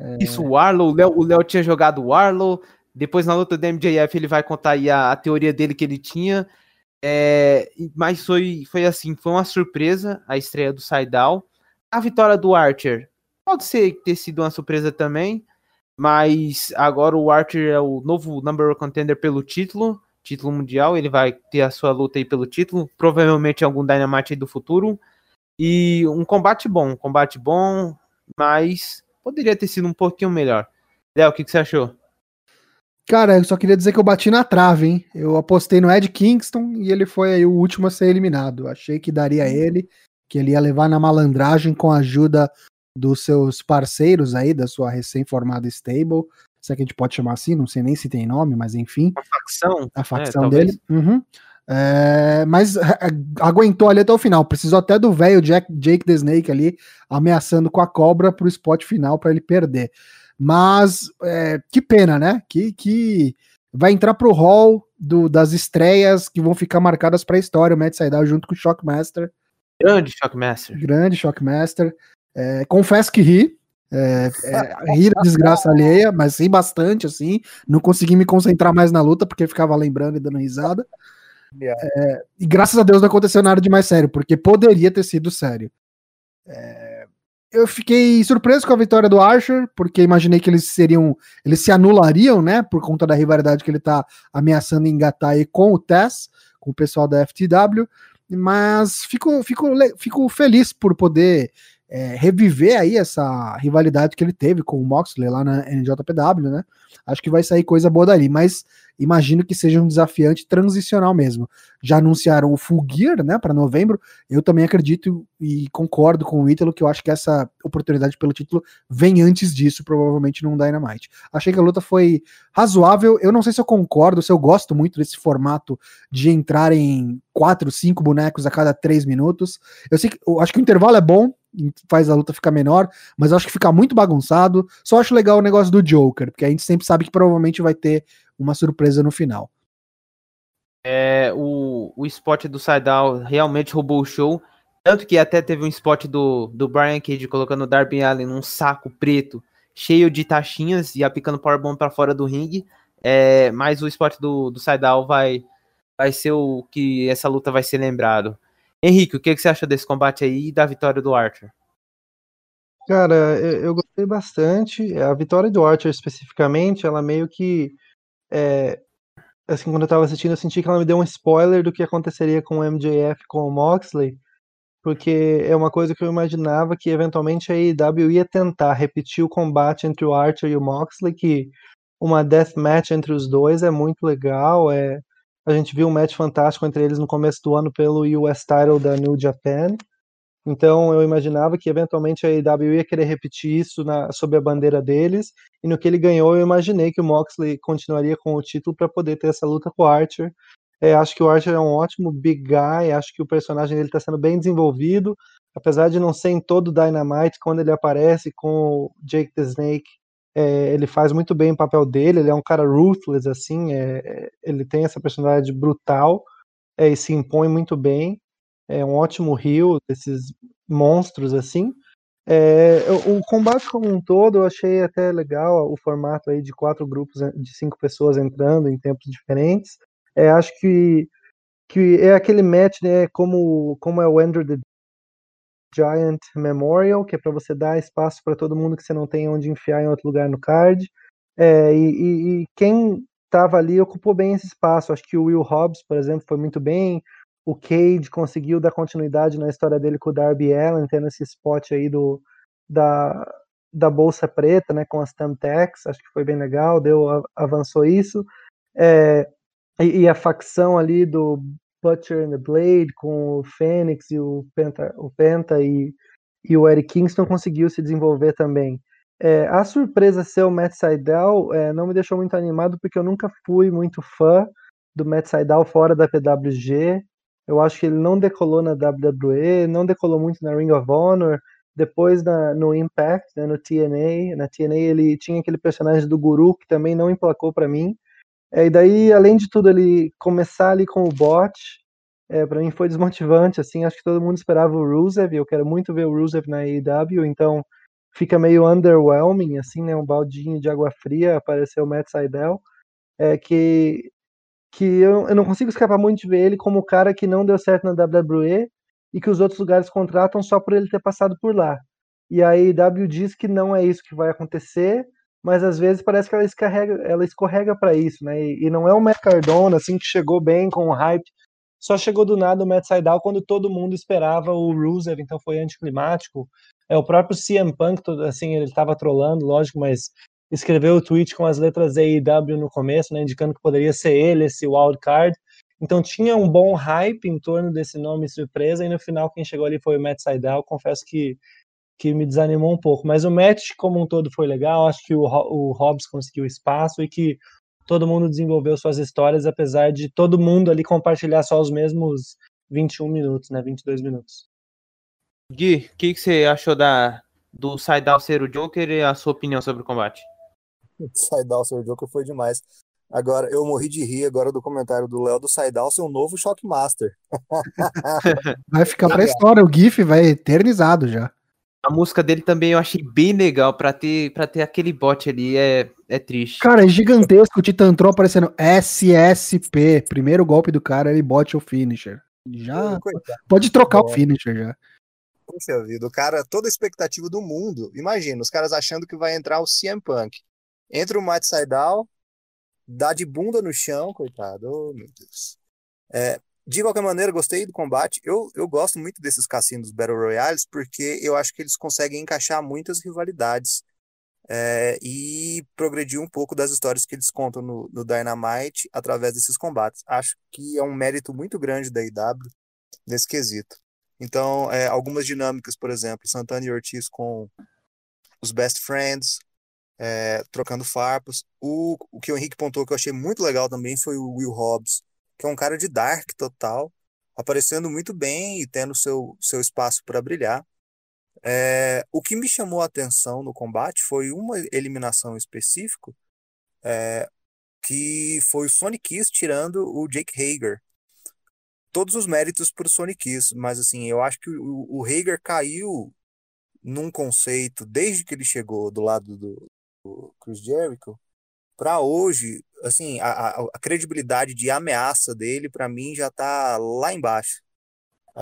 É... Isso, o Warlow. O Léo tinha jogado o Warlow. Depois, na luta do MJF, ele vai contar aí a, a teoria dele que ele tinha. É, mas foi, foi assim, foi uma surpresa a estreia do Saidal. A vitória do Archer pode ser ter sido uma surpresa também, mas agora o Archer é o novo number one contender pelo título, título mundial. Ele vai ter a sua luta aí pelo título, provavelmente algum Dynamite aí do futuro. E um combate bom, um combate bom, mas poderia ter sido um pouquinho melhor. Léo, o que, que você achou? Cara, eu só queria dizer que eu bati na trave, hein? Eu apostei no Ed Kingston e ele foi aí o último a ser eliminado. Achei que daria hum. ele, que ele ia levar na malandragem com a ajuda dos seus parceiros aí, da sua recém-formada stable. Se é que a gente pode chamar assim, não sei nem se tem nome, mas enfim. A facção. A facção é, dele. Uhum. É, mas aguentou ali até o final. Precisou até do velho Jake the Snake ali ameaçando com a cobra para o spot final para ele perder. Mas é, que pena, né? Que, que vai entrar pro hall do, das estreias que vão ficar marcadas para a história. O Matt Sydal junto com o Shockmaster. Grande Shockmaster. Grande Shockmaster. É, confesso que ri. É, é, ri da desgraça alheia, mas ri bastante, assim. Não consegui me concentrar mais na luta porque ficava lembrando e dando risada. É, e graças a Deus não aconteceu nada de mais sério, porque poderia ter sido sério. É, eu fiquei surpreso com a vitória do Archer, porque imaginei que eles seriam. Eles se anulariam, né? Por conta da rivalidade que ele tá ameaçando engatar aí com o Tess, com o pessoal da FTW. Mas fico, fico, fico feliz por poder é, reviver aí essa rivalidade que ele teve com o Moxley lá na NJPW, né? Acho que vai sair coisa boa dali, mas imagino que seja um desafiante transicional mesmo. Já anunciaram o Full Gear, né, para novembro. Eu também acredito e concordo com o Ítalo que eu acho que essa oportunidade pelo título vem antes disso, provavelmente num Dynamite. Achei que a luta foi razoável. Eu não sei se eu concordo, se eu gosto muito desse formato de entrar em quatro, cinco bonecos a cada três minutos. Eu sei que eu acho que o intervalo é bom, faz a luta ficar menor, mas acho que fica muito bagunçado. Só acho legal o negócio do Joker, porque a gente sempre sabe que provavelmente vai ter uma surpresa no final. É, o, o spot do Saidal realmente roubou o show. Tanto que até teve um spot do, do Brian Cage colocando o Darby Allen num saco preto, cheio de taxinhas e aplicando powerbomb para fora do ringue. É, mas o spot do, do Saidal vai, vai ser o que essa luta vai ser lembrado. Henrique, o que, você acha desse combate aí e da vitória do Archer? Cara, eu, eu, gostei bastante. A vitória do Archer especificamente, ela meio que. É, assim, quando eu tava assistindo, eu senti que ela me deu um spoiler do que aconteceria com o MJF com o Moxley, porque é uma coisa que eu imaginava que eventualmente a AEW ia tentar repetir o combate entre o Archer e o Moxley, que uma death match entre os dois é muito legal, é a gente viu um match fantástico entre eles no começo do ano pelo US Title da New Japan. Então eu imaginava que eventualmente a AEW ia querer repetir isso na, sob a bandeira deles. E no que ele ganhou, eu imaginei que o Moxley continuaria com o título para poder ter essa luta com o Archer. É, acho que o Archer é um ótimo big guy, acho que o personagem dele está sendo bem desenvolvido, apesar de não ser em todo Dynamite, quando ele aparece com o Jake the Snake, é, ele faz muito bem o papel dele, ele é um cara ruthless, assim, é, é, ele tem essa personalidade brutal é, e se impõe muito bem. É um ótimo rio desses monstros, assim. É, o, combate como um todo, eu achei até legal o formato aí de quatro grupos de cinco pessoas entrando em tempos diferentes. É, acho que, que é aquele match, né, como, como é o Ender the Giant Memorial, que é para você dar espaço para todo mundo que você não tem onde enfiar em outro lugar no card. É, e, e, e, quem estava ali ocupou bem esse espaço. Acho que o Will Hobbs, por exemplo, foi muito bem. O Cade conseguiu dar continuidade na história dele com o Darby Allen, tendo esse spot aí do, da, da bolsa preta, né, com as Thumbtacks. Acho que foi bem legal, deu avançou isso. É, e, e, a facção ali do Butcher and the Blade, com o Fênix e o Penta, o Penta e, e o Eric Kingston conseguiu se desenvolver também. É, a surpresa ser o Matt Sydal é, não me deixou muito animado, porque eu nunca fui muito fã do Matt Sydal fora da PWG. Eu acho que ele não decolou na WWE, não decolou muito na Ring of Honor. Depois na, no Impact, né, no TNA, na TNA ele tinha aquele personagem do Guru que também não emplacou para mim. É, e daí, além de tudo, ele começar ali com o bot, é, para mim foi desmotivante, assim, acho que todo mundo esperava o Rusev, eu quero muito ver o Rusev na AEW, então fica meio underwhelming, assim, né, um baldinho de água fria, apareceu o Matt Seidel, é, que, que eu, eu não consigo escapar muito de ver ele como o cara que não deu certo na WWE e que os outros lugares contratam só por ele ter passado por lá. E a AEW diz que não é isso que vai acontecer, mas às vezes parece que ela escorrega, ela escorrega para isso, né? E, e, não é o Matt Cardona assim que chegou bem com o hype, só chegou do nada o Matt Sydal quando todo mundo esperava o Rusev, então foi anticlimático. É o próprio CM Punk, assim, ele estava trolando, lógico, mas escreveu o tweet com as letras AEW no começo, né, indicando que poderia ser ele esse wildcard. Então tinha um bom hype em torno desse nome surpresa e no final quem chegou ali foi o Matt Sydal. Confesso que que me desanimou um pouco. Mas o match como um todo foi legal. Acho que o, o Hobbs conseguiu espaço e que todo mundo desenvolveu suas histórias, apesar de todo mundo ali compartilhar só os mesmos 21 minutos, né? 22 minutos. Gui, o que, que você achou da, do Saidal ser o Joker e a sua opinião sobre o combate? [laughs] Saidal ser o Joker foi demais. Agora, eu morri de rir agora do comentário do Léo do Saidal ser um novo Shockmaster. [laughs] vai ficar pra história, o GIF vai eternizado já. A música dele também eu achei bem legal pra ter, pra ter aquele bot ali, é, é triste. Cara, é gigantesco, o Titantron aparecendo SSP, primeiro golpe do cara, ele bot o finisher. Já Coitado. pode trocar o finisher já. Puxa vida, o cara, toda a expectativa do mundo. Imagina, os caras achando que vai entrar o CM Punk. Entra o Matt Sydal, dá de bunda no chão, coitado. Oh, meu Deus. É, de qualquer maneira, gostei do combate. Eu, eu gosto muito desses cassinos Battle Royales porque eu acho que eles conseguem encaixar muitas rivalidades é, e progredir um pouco das histórias que eles contam no, no, Dynamite através desses combates. Acho que é um mérito muito grande da IW nesse quesito. Então, é, algumas dinâmicas, por exemplo, Santana e Ortiz com os Best Friends, é, trocando farpas. O, o que o Henrique pontou que eu achei muito legal também foi o Will Hobbs que é um cara de dark total, aparecendo muito bem e tendo seu, seu espaço para brilhar. É, o que me chamou a atenção no combate foi uma eliminação específica, é, que foi o Sonic Kiss tirando o Jake Hager. Todos os méritos para o Sonic Kiss, mas assim, eu acho que o, o Hager caiu num conceito desde que ele chegou do lado do, do Chris Jericho para hoje, assim, a, a, a, credibilidade de ameaça dele, para mim, já tá lá embaixo.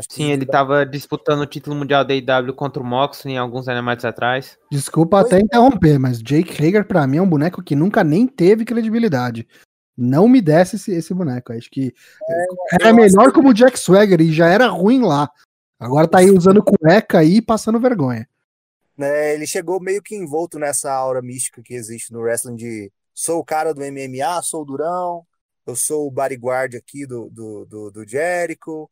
Sim, ele estava disputando o título mundial da IW contra o Moxley em alguns animais atrás. Desculpa até interromper, mas Jake Hager para mim é um boneco que nunca nem teve credibilidade. Não me desce esse, esse boneco. Acho que é, era melhor como o Jack Swagger e já era ruim lá. Agora tá aí usando cueca aí e passando vergonha. É, ele chegou meio que envolto nessa aura mística que existe no wrestling de sou o cara do MMA, sou o Durão, eu sou o bodyguard aqui do, do, do, do Jericho,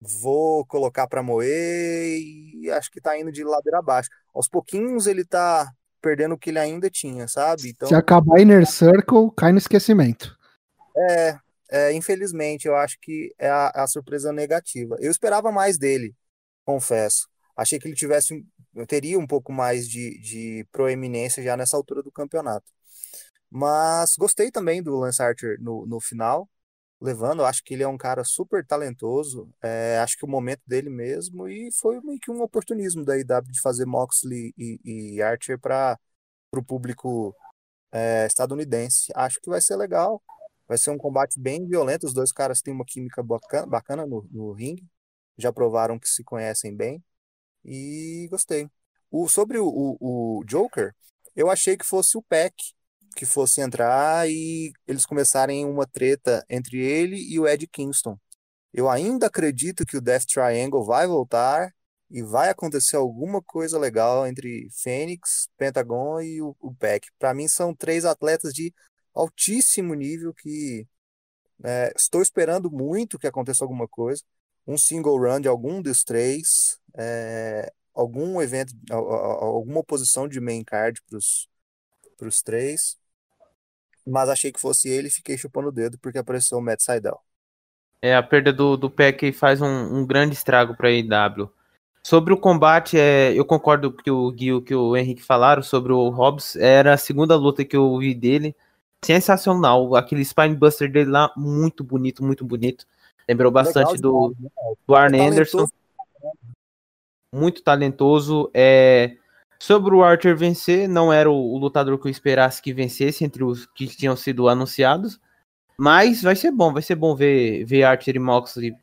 vou colocar para moer e acho que tá indo de ladeira abaixo. Aos pouquinhos ele tá perdendo o que ele ainda tinha, sabe? Então, Se acabar Inner Circle, cai no esquecimento. É, é infelizmente, eu acho que é a, a, surpresa negativa. Eu esperava mais dele, confesso. Achei que ele tivesse, teria um pouco mais de, de proeminência já nessa altura do campeonato. Mas gostei também do Lance Archer no, no final, levando. Acho que ele é um cara super talentoso. É, acho que o momento dele mesmo. E foi meio que um oportunismo da IW de fazer Moxley e, e Archer para o público é, estadunidense. Acho que vai ser legal. Vai ser um combate bem violento. Os dois caras têm uma química bacana, bacana no, no ringue. Já provaram que se conhecem bem. E gostei. O, sobre o, o, o Joker, eu achei que fosse o Peck que fosse entrar e eles começarem uma treta entre ele e o Ed Kingston. Eu ainda acredito que o Death Triangle vai voltar e vai acontecer alguma coisa legal entre Fênix, Pentagon e o, o Peck. Para mim são três atletas de altíssimo nível que é, estou esperando muito que aconteça alguma coisa. Um single run de algum dos três, é, algum evento, alguma oposição de main card para os três mas achei que fosse ele e fiquei chupando o dedo porque apareceu o Matt Seidel. É, a perda do, do Peck faz um, um grande estrago para a IW. Sobre o combate, é, eu concordo com o Gui que o Henrique falaram sobre o Hobbs. Era a segunda luta que eu vi dele. Sensacional. Aquele Spinebuster dele lá, muito bonito, muito bonito. Lembrou bastante do, né? do Arne Anderson. Muito talentoso. É, Sobre o Archer vencer, não era o, o, lutador que eu esperasse que vencesse entre os que tinham sido anunciados. Mas vai ser bom, vai ser bom ver, ver Archer e Moxley.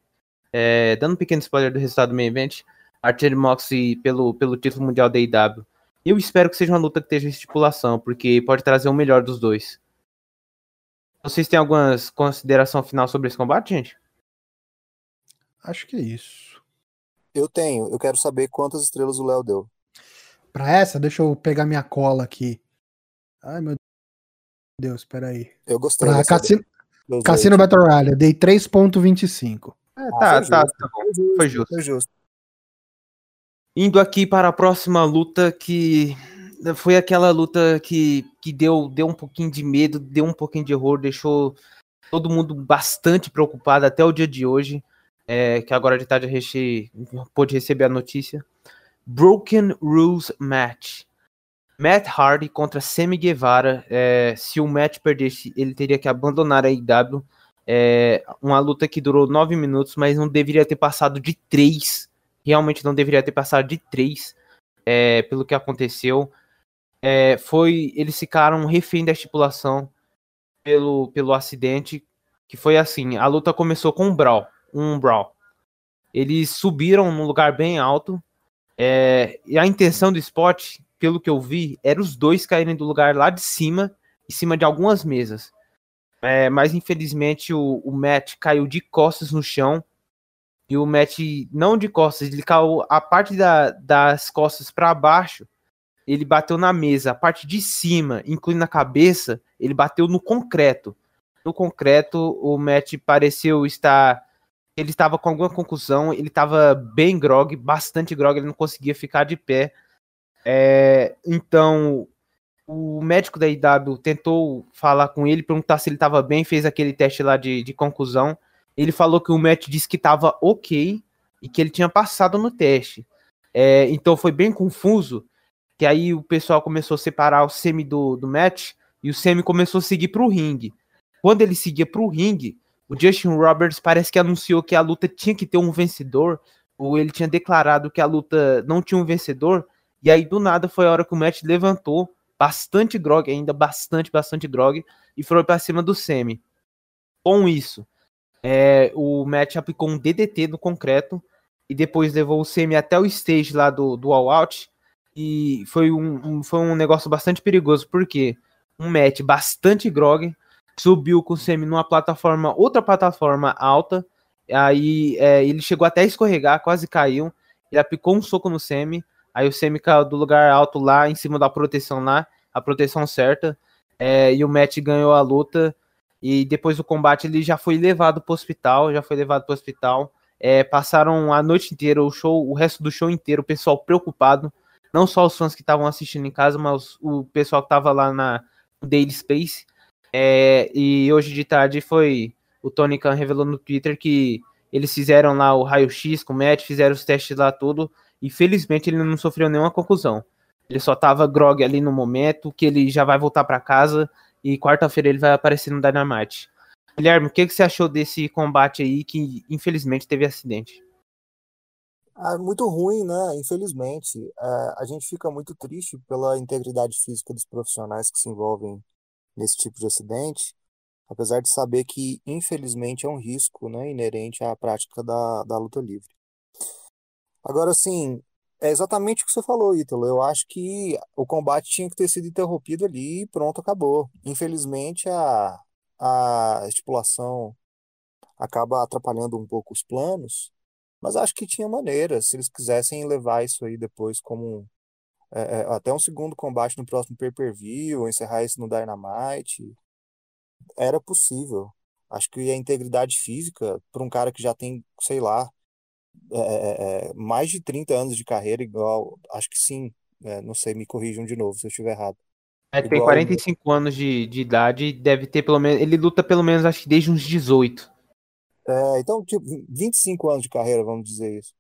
É, dando um pequeno spoiler do resultado do main event. Archer e Moxley pelo, pelo título mundial da IW. Eu espero que seja uma luta que esteja estipulação, porque pode trazer o melhor dos dois. Vocês têm alguma consideração final sobre esse combate, gente? Acho que é isso. Eu tenho. Eu quero saber quantas estrelas o Léo deu. Pra essa, deixa eu pegar minha cola aqui. Ai, meu Deus, peraí. Eu gostei. Pra Cassino, Cassino Battle Royale, eu dei 3.25. É, ah, tá, tá, tá bom. Foi justo. Foi justo. Indo aqui para a próxima luta que foi aquela luta que, que deu, deu um pouquinho de medo, deu um pouquinho de horror, deixou todo mundo bastante preocupado até o dia de hoje, é, que agora de tarde a gente pôde receber a notícia. Broken Rules Match. Matt Hardy contra Sammy Guevara. É, se o match perdesse, ele teria que abandonar a IW. É, uma luta que durou nove minutos, mas não deveria ter passado de três. Realmente não deveria ter passado de três, é, pelo que aconteceu. É, foi, eles ficaram refém da estipulação pelo, pelo acidente, que foi assim, a luta começou com um brawl, um brawl. Eles subiram num lugar bem alto, é, e a intenção do spot pelo que eu vi, era os dois caírem do lugar lá de cima, em cima de algumas mesas. É, mas infelizmente o, o Matt caiu de costas no chão. E o Matt, não de costas, ele caiu a parte da, das costas para baixo. Ele bateu na mesa, a parte de cima, incluindo a cabeça, ele bateu no concreto. No concreto, o Matt pareceu estar. Ele estava com alguma conclusão, ele estava bem grog, bastante grog, ele não conseguia ficar de pé. É, então, o médico da IW tentou falar com ele, perguntar se ele estava bem, fez aquele teste lá de, de conclusão. Ele falou que o médico disse que estava ok e que ele tinha passado no teste. É, então foi bem confuso, que aí o pessoal começou a separar o semi do, do match e o semi começou a seguir para o ringue. Quando ele seguia para o ringue, o Justin Roberts parece que anunciou que a luta tinha que ter um vencedor, ou ele tinha declarado que a luta não tinha um vencedor, e aí, do nada, foi a hora que o Matt levantou, bastante grog, ainda bastante, bastante grog, e foi para cima do Semi. Com isso, é, o Matt aplicou um DDT no concreto e depois levou o Semi até o stage lá do, do All Out. E foi um, um, foi um negócio bastante perigoso, porque um Matt bastante grog subiu com o Semi numa plataforma, outra plataforma alta. Aí é, ele chegou até a escorregar, quase caiu. Ele aplicou um soco no Semi. Aí o Semi caiu do lugar alto lá, em cima da proteção lá, a proteção certa. É, e o Matt ganhou a luta. E depois do combate ele já foi levado para o hospital, já foi levado para o hospital. É, passaram a noite inteira, o show, o resto do show inteiro, o pessoal preocupado. Não só os fãs que estavam assistindo em casa, mas o pessoal que estava lá na Daily Space. É, e hoje de tarde foi o Tony Khan revelou no Twitter que eles fizeram lá o raio-x com o Matt, fizeram os testes lá tudo, e felizmente ele não sofreu nenhuma conclusão. Ele só tava grog ali no momento, que ele já vai voltar para casa e quarta-feira ele vai aparecer no Dynamite. Guilherme, o que, que você achou desse combate aí que infelizmente teve acidente? Ah, muito ruim, né? Infelizmente. É, a gente fica muito triste pela integridade física dos profissionais que se envolvem nesse tipo de acidente, apesar de saber que, infelizmente, é um risco né, inerente à prática da, da luta livre. Agora, assim, é exatamente o que você falou, Ítalo. Eu acho que o combate tinha que ter sido interrompido ali e pronto, acabou. Infelizmente, a, a estipulação acaba atrapalhando um pouco os planos, mas acho que tinha maneira, se eles quisessem levar isso aí depois como é, é até um segundo combate no próximo pay-per-view, encerrar isso no Dynamite, era possível. Acho que a integridade física, para um cara que já tem, sei lá, é, é, é, mais de 30 anos de carreira, igual, acho que sim, é, não sei, me corrijam de novo se eu estiver errado. É, tem 45 anos de, de idade, deve ter pelo menos, ele luta pelo menos, acho que desde uns 18. É, então, tipo, 25 anos de carreira, vamos dizer isso.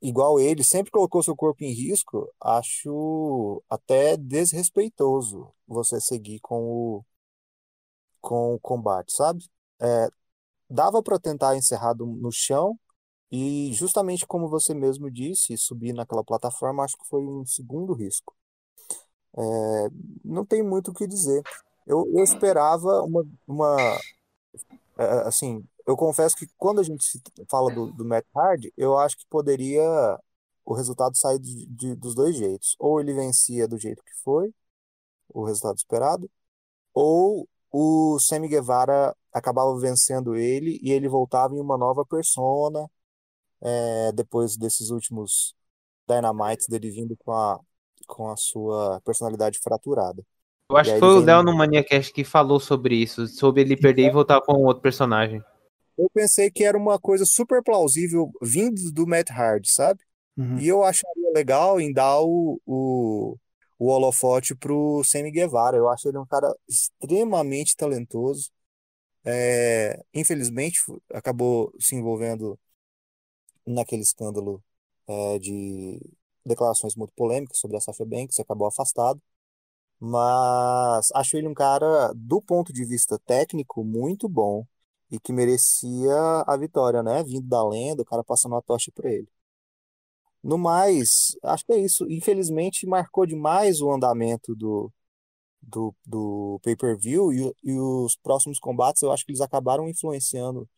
Igual ele, sempre colocou seu corpo em risco, acho até desrespeitoso você seguir com o, com o combate, sabe? É, dava para tentar encerrar no chão, e justamente como você mesmo disse, subir naquela plataforma acho que foi um segundo risco. É, não tem muito o que dizer. Eu, eu esperava uma, uma é, assim, eu confesso que quando a gente fala do, do Matt Hardy, eu acho que poderia o resultado sair de, de, dos dois jeitos. Ou ele vencia do jeito que foi, o resultado esperado, ou o Sammy Guevara acabava vencendo ele e ele voltava em uma nova persona é, depois desses últimos Dynamites dele vindo com a, com a sua personalidade fraturada. Eu acho que foi o Léo no Maniacast que falou sobre isso, sobre ele perder e voltar com outro personagem. Eu pensei que era uma coisa super plausível vindo do Matt Hardy, sabe? Uhum. E eu acharia legal em dar o, o, o holofote pro Sammy Guevara. Eu acho ele um cara extremamente talentoso. É, infelizmente, acabou se envolvendo naquele escândalo é, de declarações muito polêmicas sobre a Sasha Banks, acabou afastado. Mas acho ele um cara, do ponto de vista técnico, muito bom e que merecia a vitória, né? Vindo da lenda, o cara passando a tocha para ele. No mais, acho que é isso. Infelizmente, marcou demais o andamento do, do, do pay-per-view e, e, os próximos combates eu acho que eles acabaram influenciando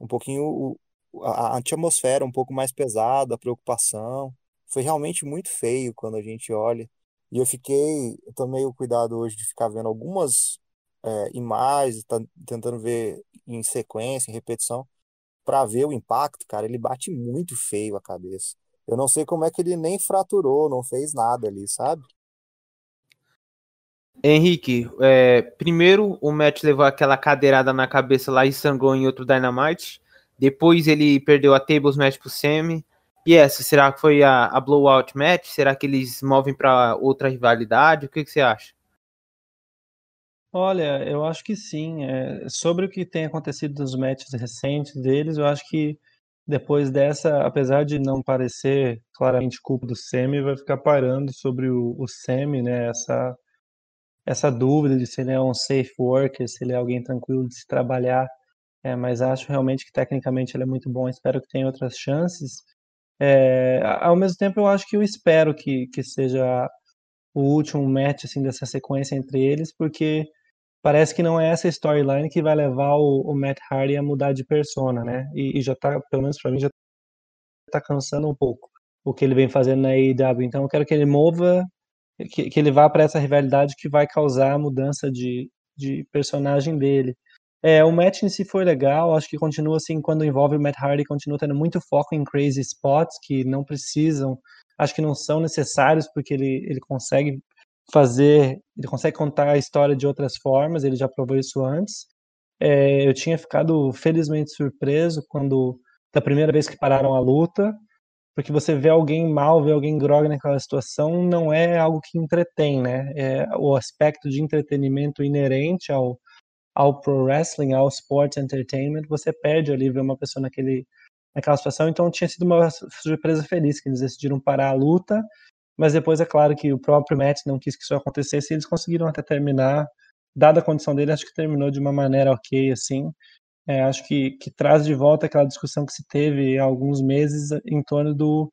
um pouquinho o, a, a atmosfera um pouco mais pesada, a preocupação. Foi realmente muito feio quando a gente olha. E eu fiquei, eu tomei o cuidado hoje de ficar vendo algumas é, imagens, tá, tentando ver em sequência, em repetição, para ver o impacto, cara. Ele bate muito feio a cabeça. Eu não sei como é que ele nem fraturou, não fez nada ali, sabe? Henrique, é, primeiro o Matt levou aquela cadeirada na cabeça lá e sangrou em outro Dynamite. Depois ele perdeu a Tables Match pro Semi. E essa, será que foi a, a Blowout Match? Será que eles movem para outra rivalidade? O que, que, você acha? Olha, eu acho que sim. É, sobre o que tem acontecido nos matches recentes deles, eu acho que depois dessa, apesar de não parecer claramente culpa do Semi, vai ficar parando sobre o, o Semi, né? Essa, essa dúvida de se ele é um safe worker, se ele é alguém tranquilo de se trabalhar. É, mas acho realmente que tecnicamente ele é muito bom. Espero que tenha outras chances. É, ao mesmo tempo, eu acho que eu espero que, que seja o último match assim dessa sequência entre eles, porque parece que não é essa storyline que vai levar o, o, Matt Hardy a mudar de persona, né? E, e já tá, pelo menos para mim, já tá cansando um pouco o que ele vem fazendo na AEW. Então eu quero que ele mova, que, que ele vá para essa rivalidade que vai causar a mudança de, de personagem dele. É, o match em si foi legal, acho que continua assim, quando envolve o Matt Hardy, continua tendo muito foco em crazy spots que não precisam, acho que não são necessários, porque ele, ele consegue fazer, ele consegue contar a história de outras formas, ele já provou isso antes. É, eu tinha ficado felizmente surpreso quando, da primeira vez que pararam a luta, porque você vê alguém mal, vê alguém grog naquela situação, não é algo que entretém, né? É, o aspecto de entretenimento inerente ao, ao pro wrestling, ao sports entertainment, você perde ali ver uma pessoa naquele, naquela situação. Então tinha sido uma surpresa feliz que eles decidiram parar a luta, mas depois é claro que o próprio Matt não quis que isso acontecesse e eles conseguiram até terminar. Dada a condição dele, acho que terminou de uma maneira ok, assim. É, acho que, que traz de volta aquela discussão que se teve há alguns meses em torno do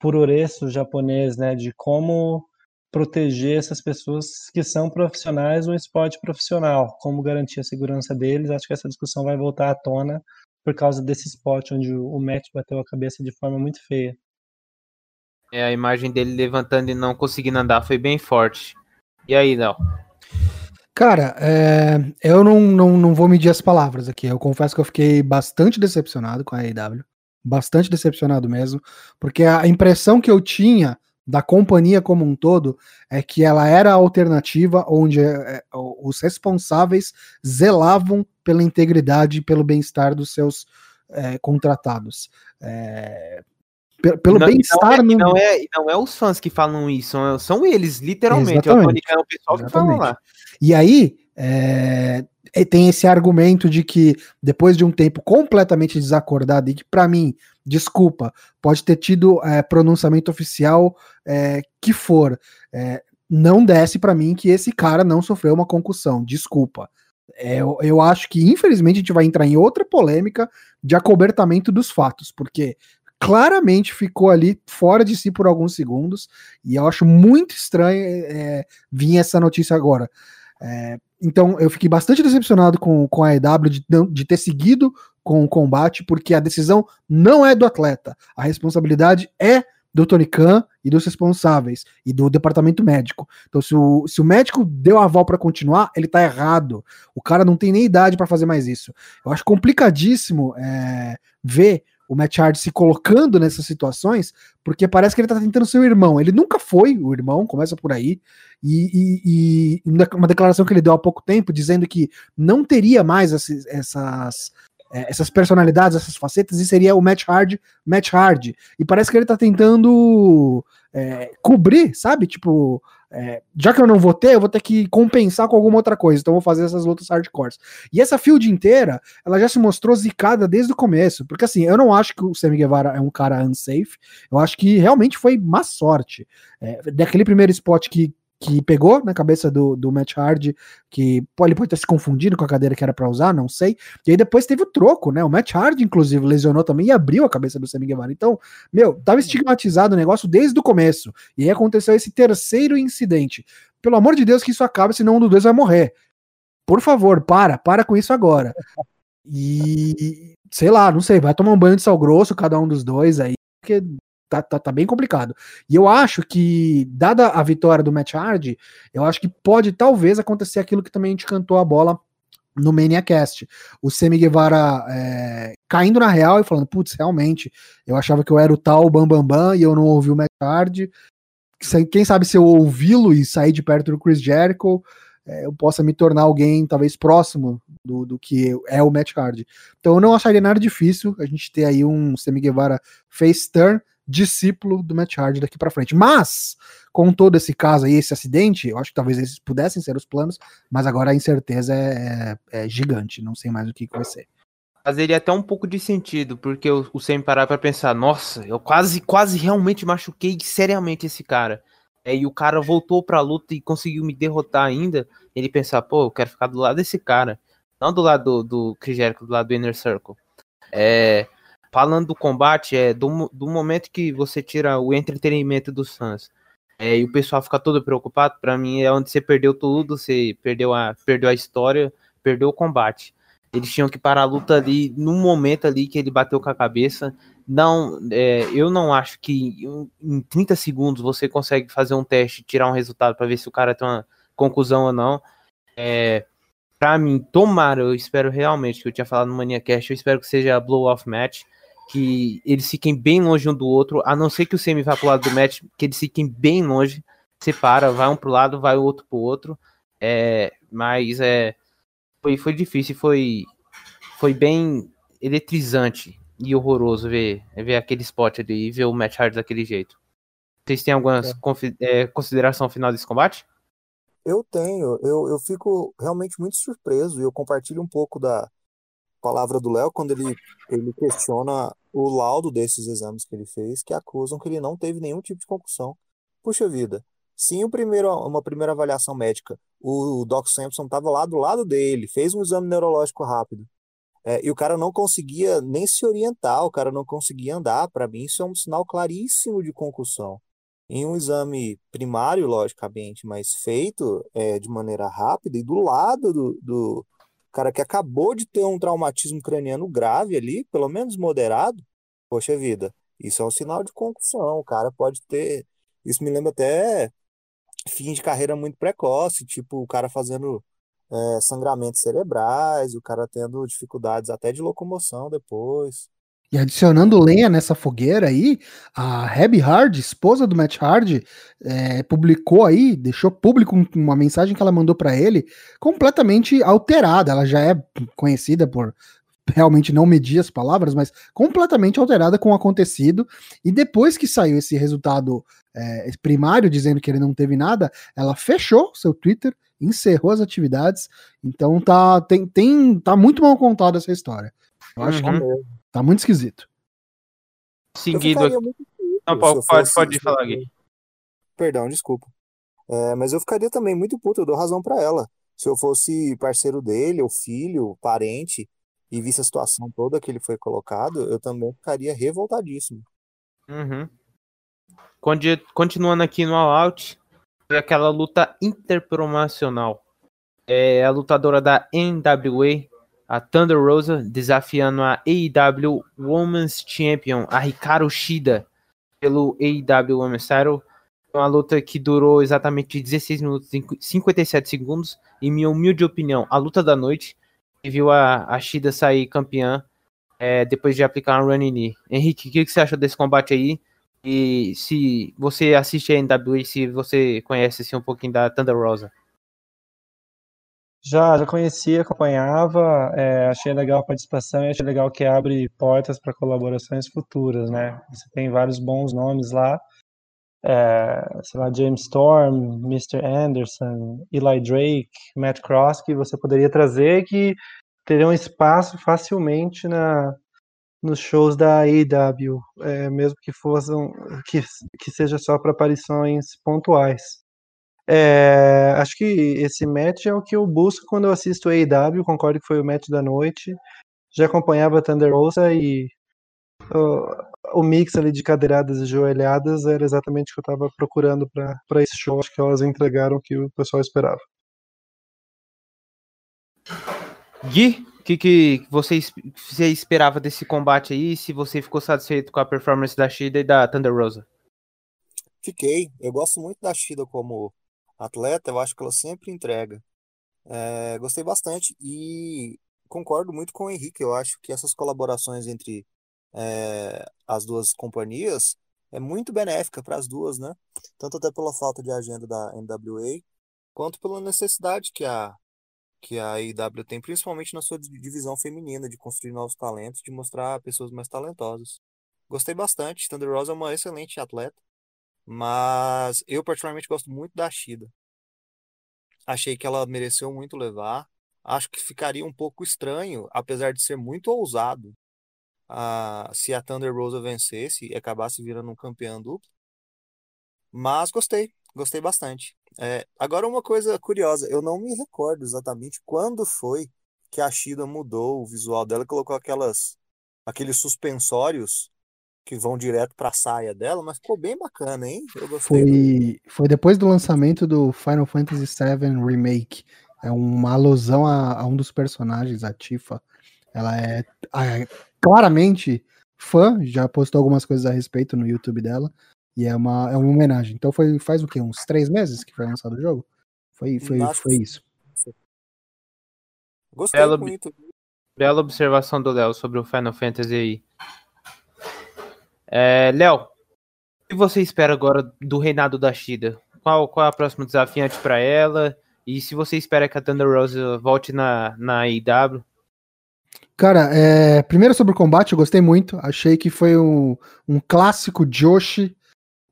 puroreço japonês, né, de como proteger essas pessoas que são profissionais no esporte profissional, como garantir a segurança deles. Acho que essa discussão vai voltar à tona por causa desse esporte onde o Matt bateu a cabeça de forma muito feia. É, a imagem dele levantando e não conseguindo andar foi bem forte. E aí, Léo? Cara, é, eu não, não, não vou medir as palavras aqui. Eu confesso que eu fiquei bastante decepcionado com a AEW. Bastante decepcionado mesmo. Porque a impressão que eu tinha da companhia como um todo é que ela era a alternativa onde é, os responsáveis zelavam pela integridade e pelo bem-estar dos seus é, contratados. É, pelo bem-estar. Não, é, não, é, não é os fãs que falam isso, são eles, literalmente. É o pessoal que fala lá. E aí, é, tem esse argumento de que depois de um tempo completamente desacordado, e que para mim desculpa, pode ter tido é, pronunciamento oficial é, que for. É, não desce para mim que esse cara não sofreu uma concussão, desculpa. É, eu, eu acho que, infelizmente, a gente vai entrar em outra polêmica de acobertamento dos fatos, porque claramente ficou ali fora de si por alguns segundos, e eu acho muito estranho é, vir essa notícia agora. É, então eu fiquei bastante decepcionado com, com a EW de, de ter seguido com o combate, porque a decisão não é do atleta, a responsabilidade é do Tony Khan e dos responsáveis e do departamento médico. Então, se o, se o médico deu aval para continuar, ele tá errado. O cara não tem nem idade para fazer mais isso. Eu acho complicadíssimo é, ver o Matt Hardy se colocando nessas situações, porque parece que ele tá tentando ser o irmão. Ele nunca foi o irmão, começa por aí. E, e, e uma declaração que ele deu há pouco tempo, dizendo que não teria mais essas, é, essas personalidades, essas facetas, e seria o Matt Hardy, Matt Hardy. E parece que ele tá tentando é, cobrir, sabe? Tipo, é, já que eu não vou ter, eu vou ter que compensar com alguma outra coisa. Então eu vou fazer essas lutas hardcores. E essa field inteira, ela já se mostrou zicada desde o começo. Porque assim, eu não acho que o Sammy Guevara é um cara unsafe. Eu acho que realmente foi má sorte. É, daquele primeiro spot que que pegou na cabeça do, do Matt Hardy, que pô, ele pode ter se confundido com a cadeira que era para usar, não sei. E aí depois teve o troco, né? O Matt Hardy, inclusive, lesionou também e abriu a cabeça do Sammy Guevara. Então, meu, tava estigmatizado o negócio desde o começo. E aí aconteceu esse terceiro incidente. Pelo amor de Deus, que isso acabe, senão um dos dois vai morrer. Por favor, para, para com isso agora. E sei lá, não sei, vai tomar um banho de sal grosso cada um dos dois aí, porque tá, tá, tá, bem complicado. E eu acho que, dada a vitória do Matt Hardy, eu acho que pode talvez acontecer aquilo que também a gente cantou a bola no ManiaCast. O Semi Guevara é, caindo na real e falando, putz, realmente, eu achava que eu era o tal Bambambam Bam Bam, e eu não ouvi o Matt Hardy. Quem sabe se eu ouvi-lo e sair de perto do Chris Jericho, é, eu possa me tornar alguém talvez próximo do, do que é o Matt Hardy. Então eu não acharia nada difícil a gente ter aí um Semi Guevara face turn, discípulo do Matt Hardy daqui para frente. Mas, com todo esse caso aí, esse acidente, eu acho que talvez esses pudessem ser os planos, mas agora a incerteza é, é, é gigante, não sei mais o que, que vai ser. Fazeria até um pouco de sentido, porque o, o Sam parar para pensar, nossa, eu quase, quase realmente machuquei seriamente esse cara. É, e o cara voltou pra luta e conseguiu me derrotar ainda. Ele pensar, pô, eu quero ficar do lado desse cara. Não do lado do, do Chris Jericho, do lado do Inner Circle. É, falando do combate, é do, do momento que você tira o entretenimento dos fãs é, e o pessoal fica todo preocupado, para mim é onde você perdeu tudo, você perdeu a, perdeu a história, perdeu o combate. Eles tinham que parar a luta ali no momento ali que ele bateu com a cabeça. Não, é, eu não acho que em 30 segundos você consegue fazer um teste, tirar um resultado para ver se o cara tem uma conclusão ou não. É, para mim, tomara, eu espero realmente que eu tinha falado no Mania Cast, eu espero que seja blow off match que eles fiquem bem longe um do outro, a não ser que o Semi vá pro lado do match, que eles fiquem bem longe, separa, vai um pro lado, vai o outro pro outro. É, mas é foi, foi difícil, foi foi bem eletrizante e horroroso ver, ver aquele spot ali e ver o match hard daquele jeito. Vocês têm alguma é. é, consideração final desse combate? Eu tenho, eu, eu fico realmente muito surpreso e eu compartilho um pouco da, palavra do Léo quando ele, ele questiona o laudo desses exames que ele fez, que acusam que ele não teve nenhum tipo de concussão. Puxa vida, sim, o primeiro, uma primeira avaliação médica, o, Doc Sampson estava lá do lado dele, fez um exame neurológico rápido. É, e o cara não conseguia nem se orientar, o cara não conseguia andar. Para mim, isso é um sinal claríssimo de concussão. Em um exame primário, logicamente, mas feito é, de maneira rápida e do lado do, do, cara que acabou de ter um traumatismo craniano grave ali, pelo menos moderado, poxa vida, isso é um sinal de concussão. O cara pode ter. Isso me lembra até fim de carreira muito precoce, tipo o cara fazendo é, sangramentos cerebrais, o cara tendo dificuldades até de locomoção depois. E adicionando lenha nessa fogueira aí, a Abby Hard, esposa do Matt Hard, é, publicou aí, deixou público uma mensagem que ela mandou para ele, completamente alterada. Ela já é conhecida por realmente não medir as palavras, mas completamente alterada com o acontecido. E depois que saiu esse resultado é, primário dizendo que ele não teve nada, ela fechou seu Twitter, encerrou as atividades. Então tá, tem, tem, tá muito mal contada essa história. Eu acho uhum. que Tá muito esquisito. Seguido. Não, pode, pode, pode falar aqui. Perdão, desculpa. É, mas eu ficaria também muito puto, eu dou razão para ela. Se eu fosse parceiro dele, ou filho, parente, e visse a situação toda que ele foi colocado, eu também ficaria revoltadíssimo. Uhum. Continuando aqui no All Out, aquela luta interpromocional. É a lutadora da NWA, a Thunder Rosa desafiando a AEW Women's Champion, a Hikaru Shida, pelo AEW Women's Title. Uma luta que durou exatamente 16 minutos e 57 segundos. Em minha humilde opinião, a luta da noite. E viu a, a Shida sair campeã é, depois de aplicar um running knee. Henrique, o que, que você achou desse combate aí? E se você assiste a NWA, se você conhece assim, um pouquinho da Thunder Rosa. Já, já conhecia, acompanhava, é, achei legal a participação e achei legal que abre portas para colaborações futuras, né? Você tem vários bons nomes lá. é, sei lá, James Storm, Mr. Anderson, Eli Drake, Matt Cross, que você poderia trazer que teriam espaço facilmente na, nos shows da AEW, é, mesmo que fossem que, que seja só para aparições pontuais. É, acho que esse match é o que eu busco quando eu assisto AEW, concordo que foi o match da noite. Já acompanhava Thunder Rosa e o, o mix ali de cadeiradas e joelhadas era exatamente o que eu estava procurando para esse show. Acho que elas entregaram o que o pessoal esperava. Gui, o que, que você, você esperava desse combate aí? Se você ficou satisfeito com a performance da Shida e da Thunder Rosa? Fiquei. Eu gosto muito da Shida como atleta, eu acho que ela sempre entrega. É, gostei bastante e concordo muito com o Henrique. Eu acho que essas colaborações entre é, as duas companhias é muito benéfica para as duas, né? Tanto até pela falta de agenda da NWA, quanto pela necessidade que a que a IW tem, principalmente na sua divisão feminina, de construir novos talentos, de mostrar pessoas mais talentosas. Gostei bastante. Thunder Rosa é uma excelente atleta, mas eu particularmente gosto muito da Shida. Achei que ela mereceu muito levar. Acho que ficaria um pouco estranho, apesar de ser muito ousado, a, se a Thunder Rosa vencesse e acabasse virando um campeão duplo. Mas gostei, gostei bastante. É, agora uma coisa curiosa, eu não me recordo exatamente quando foi que a Shida mudou o visual dela colocou aquelas aqueles suspensórios que vão direto para a saia dela, mas ficou bem bacana, hein? Eu gostei. Foi, foi depois do lançamento do Final Fantasy VII Remake. É uma alusão a, a um dos personagens, a Tifa. Ela é, é claramente fã, já postou algumas coisas a respeito no YouTube dela. E é uma, é uma homenagem. Então foi faz o quê? Uns três meses que foi lançado o jogo? Foi, foi, foi isso. Gostei bela, muito. Bela observação do Léo sobre o Final Fantasy aí. É, Léo, o que você espera agora do reinado da Shida? Qual, qual é a próxima desafiante para ela? E se você espera que a Thunder Rose volte na, na AEW? Cara, é, primeiro sobre o combate, eu gostei muito. Achei que foi um, um clássico Joshi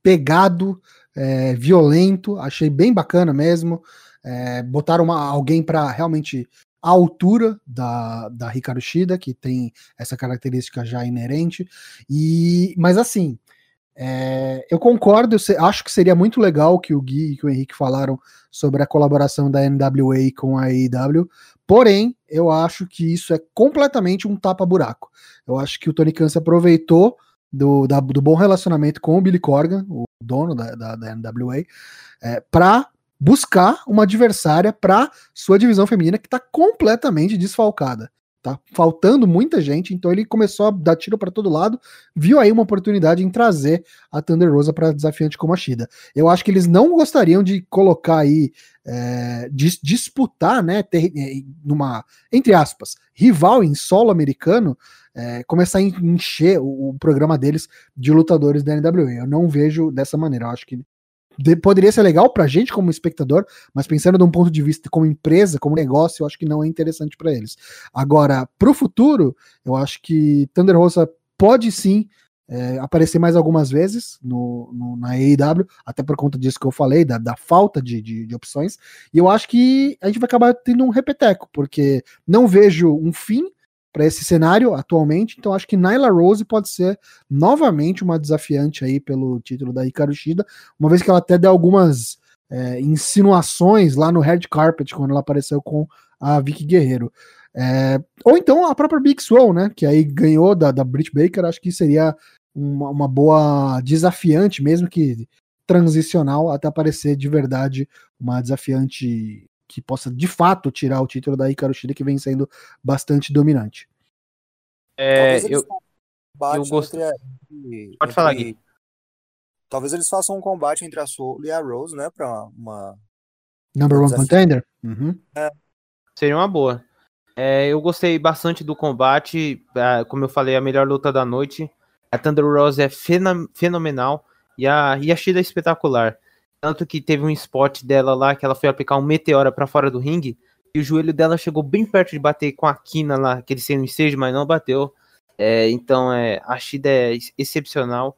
pegado, é, violento, achei bem bacana mesmo. É, botaram uma, alguém para realmente a altura da, da Hikaru Shida, que tem essa característica já inerente. E, mas assim, é, eu concordo, eu acho que seria muito legal que o Gui e que o Henrique falaram sobre a colaboração da NWA com a AEW, porém, eu acho que isso é completamente um tapa-buraco. Eu acho que o Tony Khan se aproveitou do, da, do bom relacionamento com o Billy Corgan, o dono da, da, da NWA, é, para buscar uma adversária para sua divisão feminina que está completamente desfalcada. Tá faltando muita gente, então ele começou a dar tiro para todo lado, viu aí uma oportunidade em trazer a Thunder Rosa para desafiante como a Shida. Eu acho que eles não gostariam de colocar aí, é, de, disputar, né, ter, é, numa, entre aspas, rival em solo americano, é, começar a encher o, o, programa deles de lutadores da NWA. Eu não vejo dessa maneira. Eu acho que de, poderia ser legal pra gente como espectador, mas pensando de um ponto de vista como empresa, como negócio, eu acho que não é interessante para eles. Agora, pro futuro, eu acho que Thunder Rosa pode sim é, aparecer mais algumas vezes no, no, na AEW, até por conta disso que eu falei, da, da falta de, de, de, opções, e eu acho que a gente vai acabar tendo um repeteco, porque não vejo um fim para esse cenário atualmente. Então acho que Nyla Rose pode ser novamente uma desafiante aí pelo título da Hikaru Shida, uma vez que ela até deu algumas é, insinuações lá no Red Carpet quando ela apareceu com a Vicky Guerreiro. É, ou então a própria Big Swole, né? Que aí ganhou da, da Britt Baker, acho que seria uma, uma boa desafiante, mesmo que transicional, até aparecer de verdade uma desafiante que possa de fato tirar o título da Hikaru Shida, que vem sendo bastante dominante. É, eu, eu gosto. Entre, Pode entre, falar, Gui. Talvez eles façam um combate entre a Soul e a Rose, né? Pra uma. Number one contender? Uhum. É. Seria uma boa. É, eu gostei bastante do combate. Como eu falei, a melhor luta da noite. A Thunder Rose é fenomenal. E a, e a Shida é espetacular. Tanto que teve um spot dela lá que ela foi aplicar um meteora para fora do ringue e o joelho dela chegou bem perto de bater com a quina lá, aquele sendo stage, mas não bateu. É, então é, a Shida é excepcional.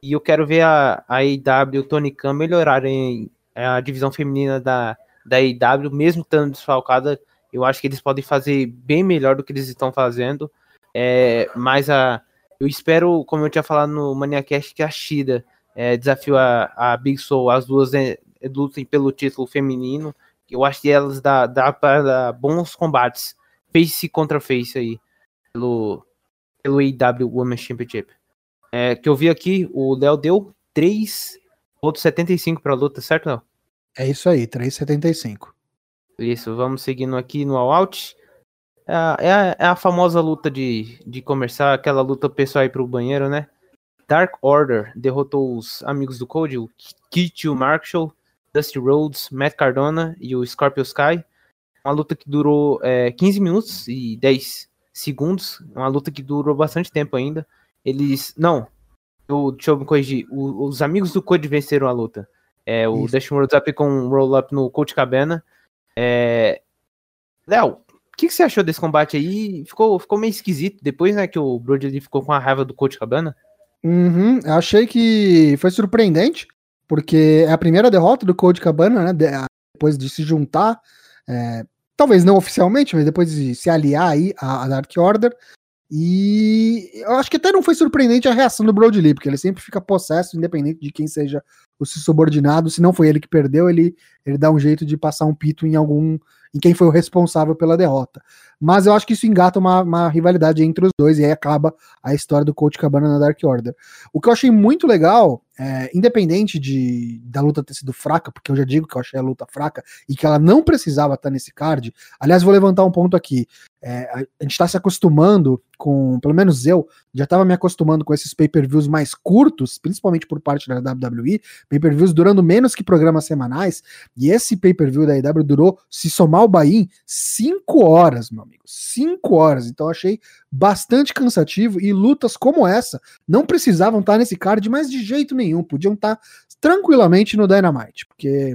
E eu quero ver a, a e o Tony Khan melhorarem a divisão feminina da, da mesmo estando desfalcada. Eu acho que eles podem fazer bem melhor do que eles estão fazendo. É, mas a, eu espero, como eu tinha falado no Maniacast, que a Shida é, desafio a, a Big Soul, as duas é, lutem pelo título feminino. Eu acho que elas dá, dá para dar bons combates, face contra face aí, pelo, pelo AEW Women's Championship. É, que eu vi aqui, o Léo deu 3,75 para a luta, certo, Léo? É isso aí, 3,75. Isso, vamos seguindo aqui no All Out. É a, é a, é a famosa luta de, de começar, aquela luta pessoal ir pro banheiro, né? Dark Order derrotou os amigos do Code, o Kitty Marshall, Dusty Rhodes, Matt Cardona e o Scorpio Sky. Uma luta que durou é, 15 minutos e 10 segundos. Uma luta que durou bastante tempo ainda. Eles. Não. Eu, deixa eu me corrigir. O, os amigos do Code venceram a luta. É, o Dusty Rhodes aplicou um roll-up no Coach Cabana. É... Léo, o que, que, você achou desse combate aí? Ficou, ficou meio esquisito depois, né, que o Brody ficou com a raiva do Coach Cabana. Uhum, achei que foi surpreendente, porque é a primeira derrota do Coach Cabana, né? Depois de se juntar, é, talvez não oficialmente, mas depois de se aliar aí à, à Dark Order. E eu acho que até não foi surpreendente a reação do Brody Lee, porque ele sempre fica possesso, independente de quem seja o seu subordinado. Se não foi ele que perdeu, ele, ele dá um jeito de passar um pito em algum em quem foi o responsável pela derrota. Mas eu acho que isso engata uma, uma, rivalidade entre os dois e aí acaba a história do Coach Cabana na Dark Order. O que eu achei muito legal, é, independente de da luta ter sido fraca, porque eu já digo que eu achei a luta fraca e que ela não precisava estar nesse card. Aliás, vou levantar um ponto aqui. É, a gente está se acostumando com, pelo menos eu, já estava me acostumando com esses pay-per-views mais curtos, principalmente por parte da WWE, pay-per-views durando menos que programas semanais, e esse pay-per-view da IW durou, se somar o Bahia, 5 horas, meu amigo, 5 horas, então achei bastante cansativo, e lutas como essa não precisavam estar nesse card, mas de jeito nenhum, podiam estar tranquilamente no Dynamite, porque,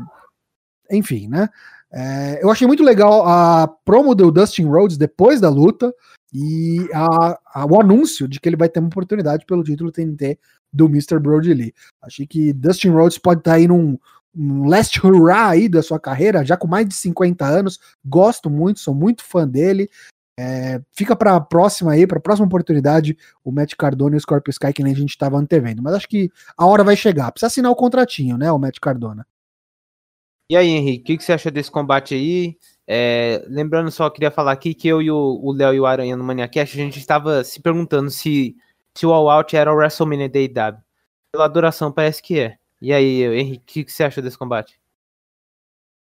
enfim, né, é, eu achei muito legal a promo do Dustin Rhodes depois da luta e a, a, o anúncio de que ele vai ter uma oportunidade pelo título TNT do Mr. Brody Lee. Achei que Dustin Rhodes pode estar aí num, um last hurrah aí da sua carreira, já com mais de 50 anos. Gosto muito, sou muito fã dele. É, fica para a próxima aí, para a próxima oportunidade, o Matt Cardona e o Scorpio Sky, que nem a gente estava antevendo. Mas acho que a hora vai chegar. Precisa assinar o contratinho, né, o Matt Cardona. E aí, Henrique, o que, que, você achou desse combate aí? É, lembrando só, queria falar aqui que eu e o Léo e o Aranha no Maniacast, a gente estava se perguntando se, se o All Out era o WrestleMania da IW. Pela duração, parece que é. E aí, Henrique, o que, você achou desse combate?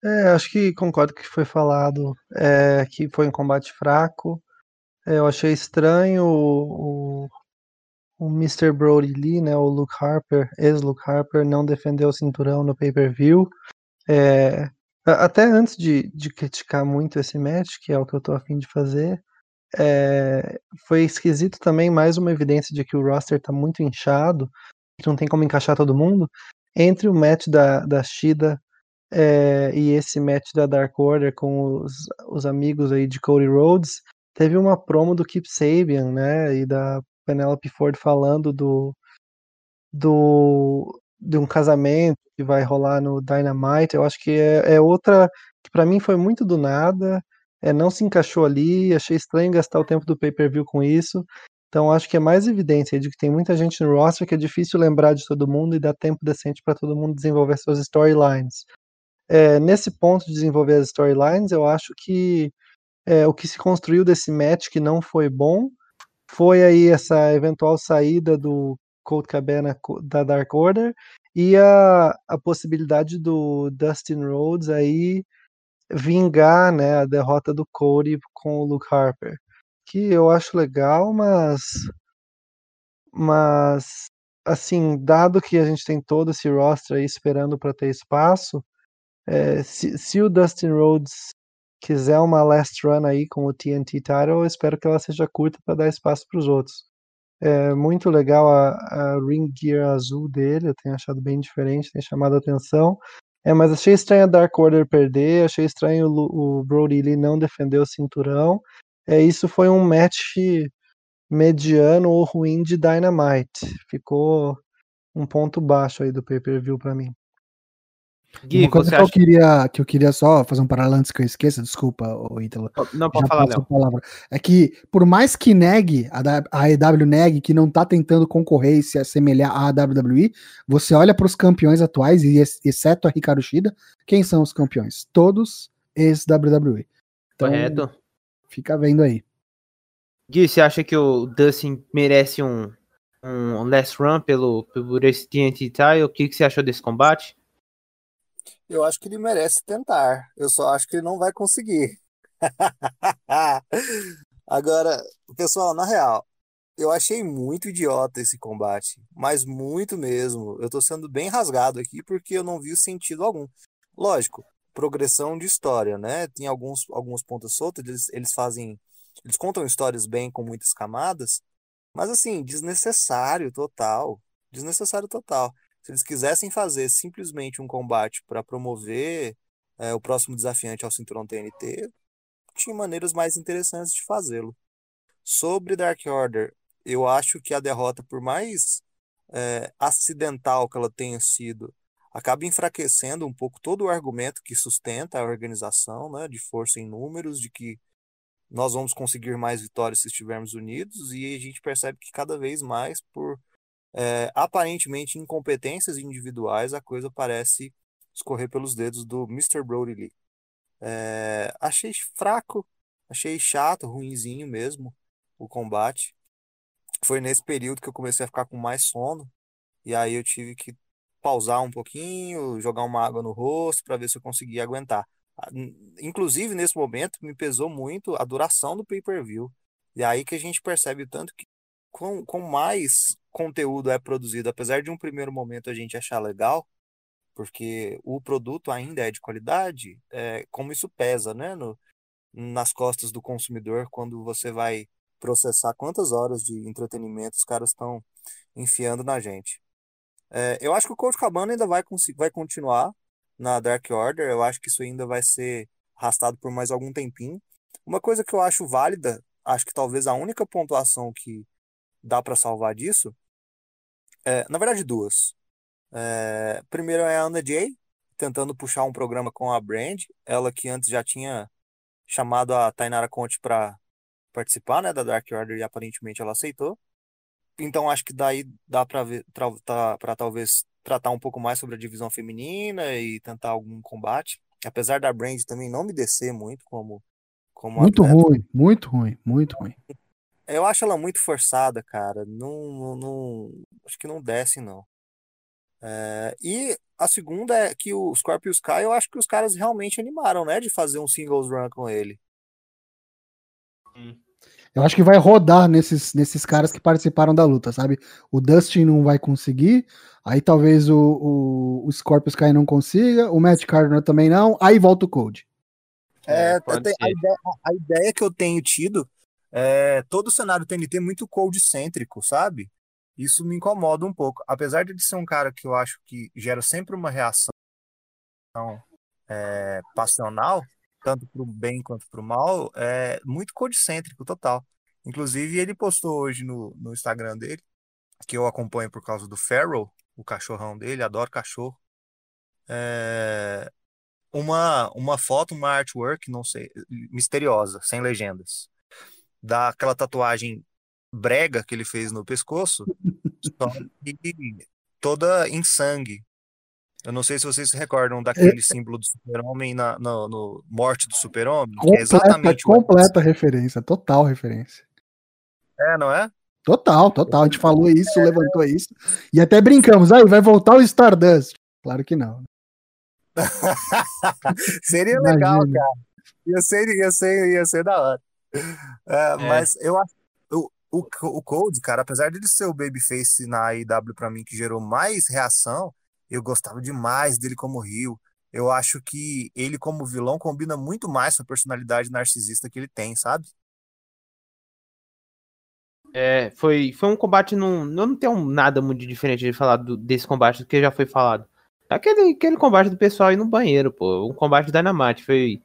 É, acho que concordo com o que foi falado, é, que foi um combate fraco. É, eu achei estranho o, o, Mr. Brody Lee, né, o Luke Harper, ex-Luke Harper, não defendeu o cinturão no pay-per-view. É, até antes de, de criticar muito esse match, que é o que eu tô afim de fazer, é, foi esquisito também mais uma evidência de que o roster tá muito inchado, que não tem como encaixar todo mundo, entre o match da, da Shida é, e esse match da Dark Order com os, os amigos aí de Cody Rhodes, teve uma promo do Keep Sabian, né, e da Penelope Ford falando do, do de um casamento que vai rolar no Dynamite, eu acho que é, é outra que para mim foi muito do nada, é, não se encaixou ali, achei estranho gastar o tempo do pay-per-view com isso. Então acho que é mais evidência de que tem muita gente no roster que é difícil lembrar de todo mundo e dar tempo decente para todo mundo desenvolver suas storylines. É, nesse ponto de desenvolver as storylines, eu acho que é, o que se construiu desse match que não foi bom foi aí essa eventual saída do Colt Cabana da Dark Order e a, a possibilidade do Dustin Rhodes aí vingar né, a derrota do Cody com o Luke Harper, que eu acho legal, mas mas assim, dado que a gente tem todo esse roster aí esperando para ter espaço, é, se, se o Dustin Rhodes quiser uma last run aí com o TNT title, eu espero que ela seja curta para dar espaço para os outros. É muito legal a, a ring gear azul dele, eu tenho achado bem diferente, tem chamado a atenção. É, mas achei estranho a Dark Order perder, achei estranho o, o Brody Lee não defender o cinturão. É, isso foi um match mediano ou ruim de Dynamite. Ficou um ponto baixo aí do pay-per-view para mim. Gui, Uma coisa que, acha... eu queria, que eu queria só fazer um paralelo antes que eu esqueça, desculpa, o Ítalo. Não, pode falar, não. Palavra. É que, por mais que negue, a, EW negue que não tá tentando concorrer e se assemelhar à WWE, você olha para os campeões atuais, e exceto a Ricardo Shida, quem são os campeões? Todos ex-WWE. Então, Correto. Fica vendo aí. Gui, você acha que o Dustin merece um, um last run pelo, pelo esse TNT? O que, que você achou desse combate? Eu acho que ele merece tentar. Eu só acho que ele não vai conseguir. [laughs] Agora, pessoal, na real, eu achei muito idiota esse combate, mas muito mesmo. Eu tô sendo bem rasgado aqui porque eu não vi sentido algum. Lógico, progressão de história, né? Tem alguns alguns pontos soltos, eles, eles fazem, eles contam histórias bem com muitas camadas, mas assim, desnecessário total, desnecessário total. Se eles quisessem fazer simplesmente um combate para promover é, o próximo desafiante ao cinturão TNT, tinha maneiras mais interessantes de fazê-lo. Sobre Dark Order, eu acho que a derrota, por mais é, acidental que ela tenha sido, acaba enfraquecendo um pouco todo o argumento que sustenta a organização, né, de força em números, de que nós vamos conseguir mais vitórias se estivermos unidos, e a gente percebe que cada vez mais, por é, aparentemente incompetências individuais, a coisa parece escorrer pelos dedos do Mr. Brody Lee. É, achei fraco, achei chato, ruinzinho mesmo o combate. Foi nesse período que eu comecei a ficar com mais sono, e aí eu tive que pausar um pouquinho, jogar uma água no rosto para ver se eu conseguia aguentar. Inclusive, nesse momento, me pesou muito a duração do pay-per-view. E aí que a gente percebe tanto que com, com mais conteúdo é produzido, apesar de um primeiro momento a gente achar legal, porque o produto ainda é de qualidade, é, como isso pesa, né, no, nas costas do consumidor quando você vai processar quantas horas de entretenimento os caras estão enfiando na gente. É, eu acho que o Coach Cabana ainda vai, vai continuar na Dark Order, eu acho que isso ainda vai ser arrastado por mais algum tempinho. Uma coisa que eu acho válida, acho que talvez a única pontuação que dá para salvar disso, é, na verdade, duas. É, primeiro é a Ana Jay, tentando puxar um programa com a Brand, ela que antes já tinha chamado a Tainara Conte para participar né, da Dark Order e aparentemente ela aceitou. Então acho que daí dá para para talvez tratar um pouco mais sobre a divisão feminina e tentar algum combate. Apesar da Brand também não me descer muito como como muito atleta. ruim, muito ruim, muito ruim. Eu acho ela muito forçada, cara. Não, não, acho que não desce, não. É, e a segunda é que o Scorpio Sky, eu acho que os caras realmente animaram, né? De fazer um singles run com ele. Eu acho que vai rodar nesses, nesses caras que participaram da luta, sabe? O Dustin não vai conseguir, aí talvez o, o, o Scorpio Sky não consiga, o Matt Cardona também não, aí volta o Code. É, é a, ideia, a ideia que eu tenho tido é, todo o cenário TNT é muito cold-cêntrico, sabe? Isso me incomoda um pouco. Apesar de ele ser um cara que eu acho que gera sempre uma reação é, passional, tanto para o bem quanto para o mal, é muito cold-cêntrico total. Inclusive, ele postou hoje no, no Instagram dele, que eu acompanho por causa do Farrell, o cachorrão dele, adoro cachorro. É, uma, uma foto, uma artwork, não sei, misteriosa, sem legendas daquela tatuagem brega que ele fez no pescoço, só que toda em sangue. Eu não sei se vocês se recordam daquele é... símbolo do super-homem na no, no, Morte do Super-Homem. É exatamente completa referência, total referência. É, não é? Total, total. A gente falou isso, é. levantou isso. E até brincamos, aí vai voltar o Stardust. Claro que não. [laughs] Seria legal, cara. Ia ser, ia ser, ia ser da hora. É, é. Mas eu acho. O, o, o Cold, cara, apesar de ele ser o babyface na IW para mim que gerou mais reação, eu gostava demais dele como Rio. Eu acho que ele, como vilão, combina muito mais com a personalidade narcisista que ele tem, sabe? É, foi, foi um combate. Não, não tem nada muito diferente de falar do, desse combate que já foi falado. Aquele, aquele combate do pessoal aí no banheiro, pô. Um combate Dynamite. Foi,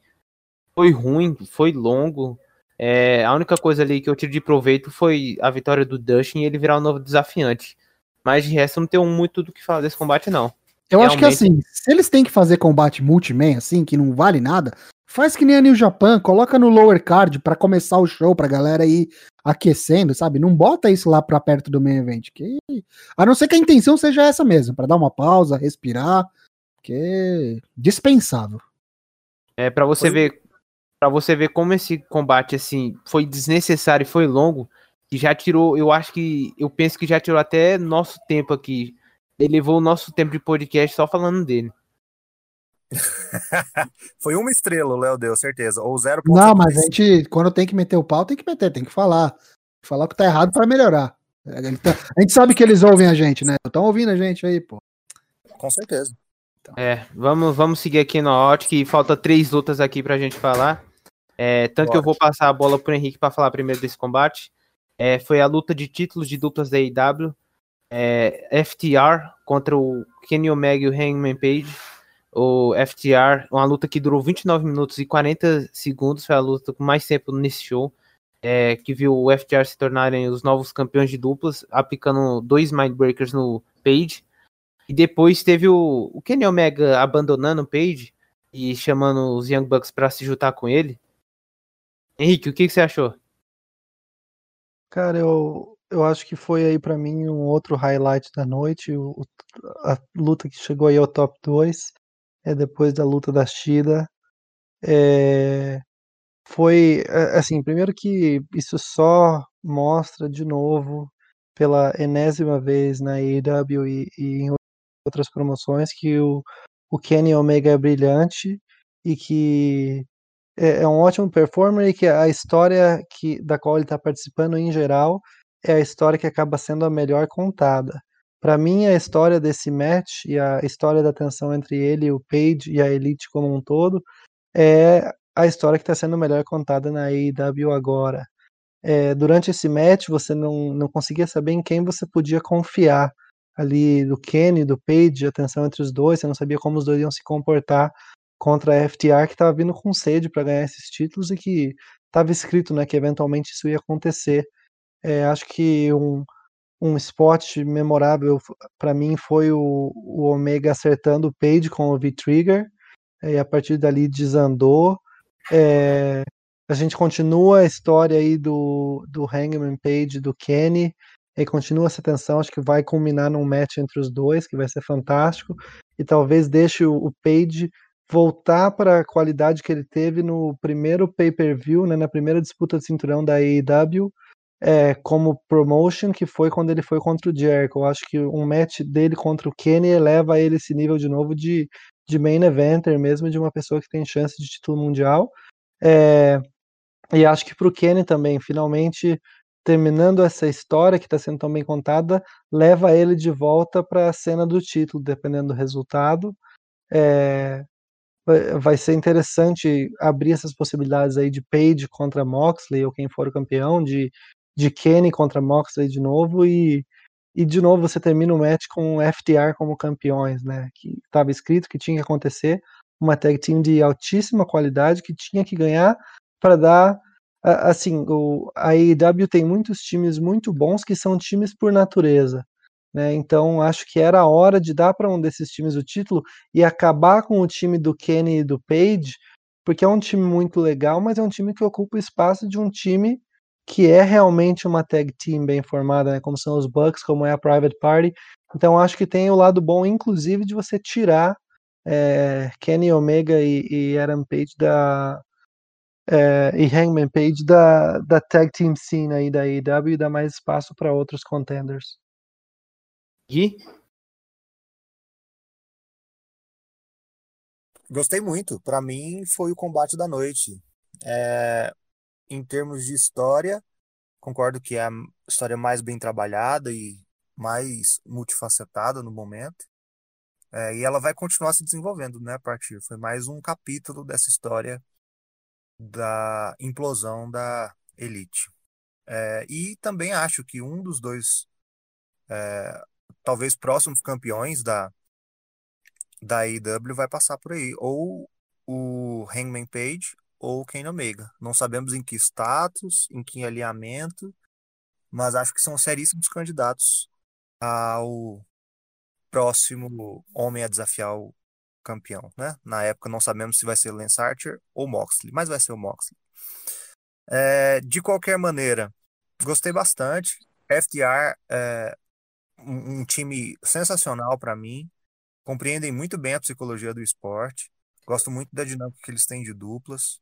foi ruim, foi longo. É, a única coisa ali que eu tive de proveito foi a vitória do Dustin e ele virar o um novo desafiante. Mas de resto, não tenho muito do que falar desse combate, não. Eu Realmente... acho que assim, se eles têm que fazer combate multiman, assim, que não vale nada, faz que nem a New Japan, coloca no lower card para começar o show, pra galera ir aquecendo, sabe? Não bota isso lá pra perto do main event. Que... A não ser que a intenção seja essa mesmo, para dar uma pausa, respirar, que é dispensável. É, para você foi... ver para você ver como esse combate assim foi desnecessário e foi longo, que já tirou, eu acho que eu penso que já tirou até nosso tempo aqui. Ele levou o nosso tempo de podcast só falando dele. [laughs] foi uma estrela, o Léo deu, certeza. Ou zero Não, mas a gente, quando tem que meter o pau, tem que meter, tem que falar. Falar que tá errado para melhorar. A gente sabe que eles ouvem a gente, né? Estão ouvindo a gente aí, pô. Com certeza. Então. É, vamos, vamos seguir aqui na ótica e falta três lutas aqui pra gente falar. É, tanto que eu vou passar a bola pro Henrique para falar primeiro desse combate. É, foi a luta de títulos de duplas da AEW. É, FTR contra o Kenny Omega e o Hangman Page. O FTR, uma luta que durou 29 minutos e 40 segundos, foi a luta com mais tempo nesse show. É, que viu o FTR se tornarem os novos campeões de duplas, aplicando dois Mindbreakers no Page. E depois teve o, o Kenny Omega abandonando o Page e chamando os Young Bucks para se juntar com ele. Henrique, o que, que você achou? Cara, eu, eu acho que foi aí para mim um outro highlight da noite, o, a luta que chegou aí ao top 2, é depois da luta da Shida. É, foi é, assim, primeiro que isso só mostra de novo pela enésima vez na AEW e, e em outras promoções que o, o Kenny Omega é brilhante e que é, é um ótimo performer e que a história que, da qual ele está participando em geral é a história que acaba sendo a melhor contada. Para mim, a história desse match e a história da tensão entre ele, o Page e a Elite como um todo é a história que está sendo melhor contada na AEW agora. É, durante esse match, você não, não conseguia saber em quem você podia confiar ali do Kenny, do Page, a tensão entre os dois, você não sabia como os dois iam se comportar contra a FTR, que estava vindo com sede para ganhar esses títulos e que estava escrito né, que eventualmente isso ia acontecer. É, acho que um, um spot memorável para mim foi o, o Omega acertando o Page com o V-Trigger, e a partir dali desandou. É, a gente continua a história aí do, do Hangman Page, do Kenny, e continua essa tensão, acho que vai culminar num match entre os dois, que vai ser fantástico, e talvez deixe o, o Page voltar para a qualidade que ele teve no primeiro pay-per-view, né, na primeira disputa de cinturão da AEW, é, como promotion, que foi quando ele foi contra o Jericho. Eu acho que um match dele contra o Kenny eleva ele esse nível de novo de, de main eventer mesmo, de uma pessoa que tem chance de título mundial. É, e acho que para o Kenny também, finalmente terminando essa história que está sendo tão bem contada, leva ele de volta para a cena do título, dependendo do resultado. É, vai ser interessante abrir essas possibilidades aí de Page contra Moxley, ou quem for o campeão, de, de Kenny contra Moxley de novo, e, e de novo você termina o match com FTR como campeões, né? Que estava escrito que tinha que acontecer, uma tag team de altíssima qualidade que tinha que ganhar para dar assim, o, a AEW tem muitos times muito bons que são times por natureza. Né? Então acho que era a hora de dar para um desses times o título e acabar com o time do Kenny e do Page, porque é um time muito legal, mas é um time que ocupa o espaço de um time que é realmente uma tag team bem formada, né? como são os Bucks, como é a Private Party. Então acho que tem o lado bom, inclusive, de você tirar é, Kenny Omega e, e Adam Page da, é, e Hangman Page da, da tag team scene aí da AEW e dar mais espaço para outros contenders. Gui? Gostei muito. Para mim foi o combate da noite. É, em termos de história, concordo que é a história mais bem trabalhada e mais multifacetada no momento. É, e ela vai continuar se desenvolvendo, né, a partir. Foi mais um capítulo dessa história da implosão da elite. É, e também acho que um dos dois, é, talvez próximos campeões da, da AEW vai passar por aí. Ou o Hangman Page ou o Kenny Omega. Não sabemos em que status, em que alinhamento, mas acho que são seríssimos candidatos ao próximo homem a desafiar o campeão, né? Na época não sabemos se vai ser Lance Archer ou Moxley, mas vai ser o Moxley. É, de qualquer maneira, gostei bastante. FTR é um, time sensacional para mim. Compreendem muito bem a psicologia do esporte. Gosto muito da dinâmica que eles têm de duplas.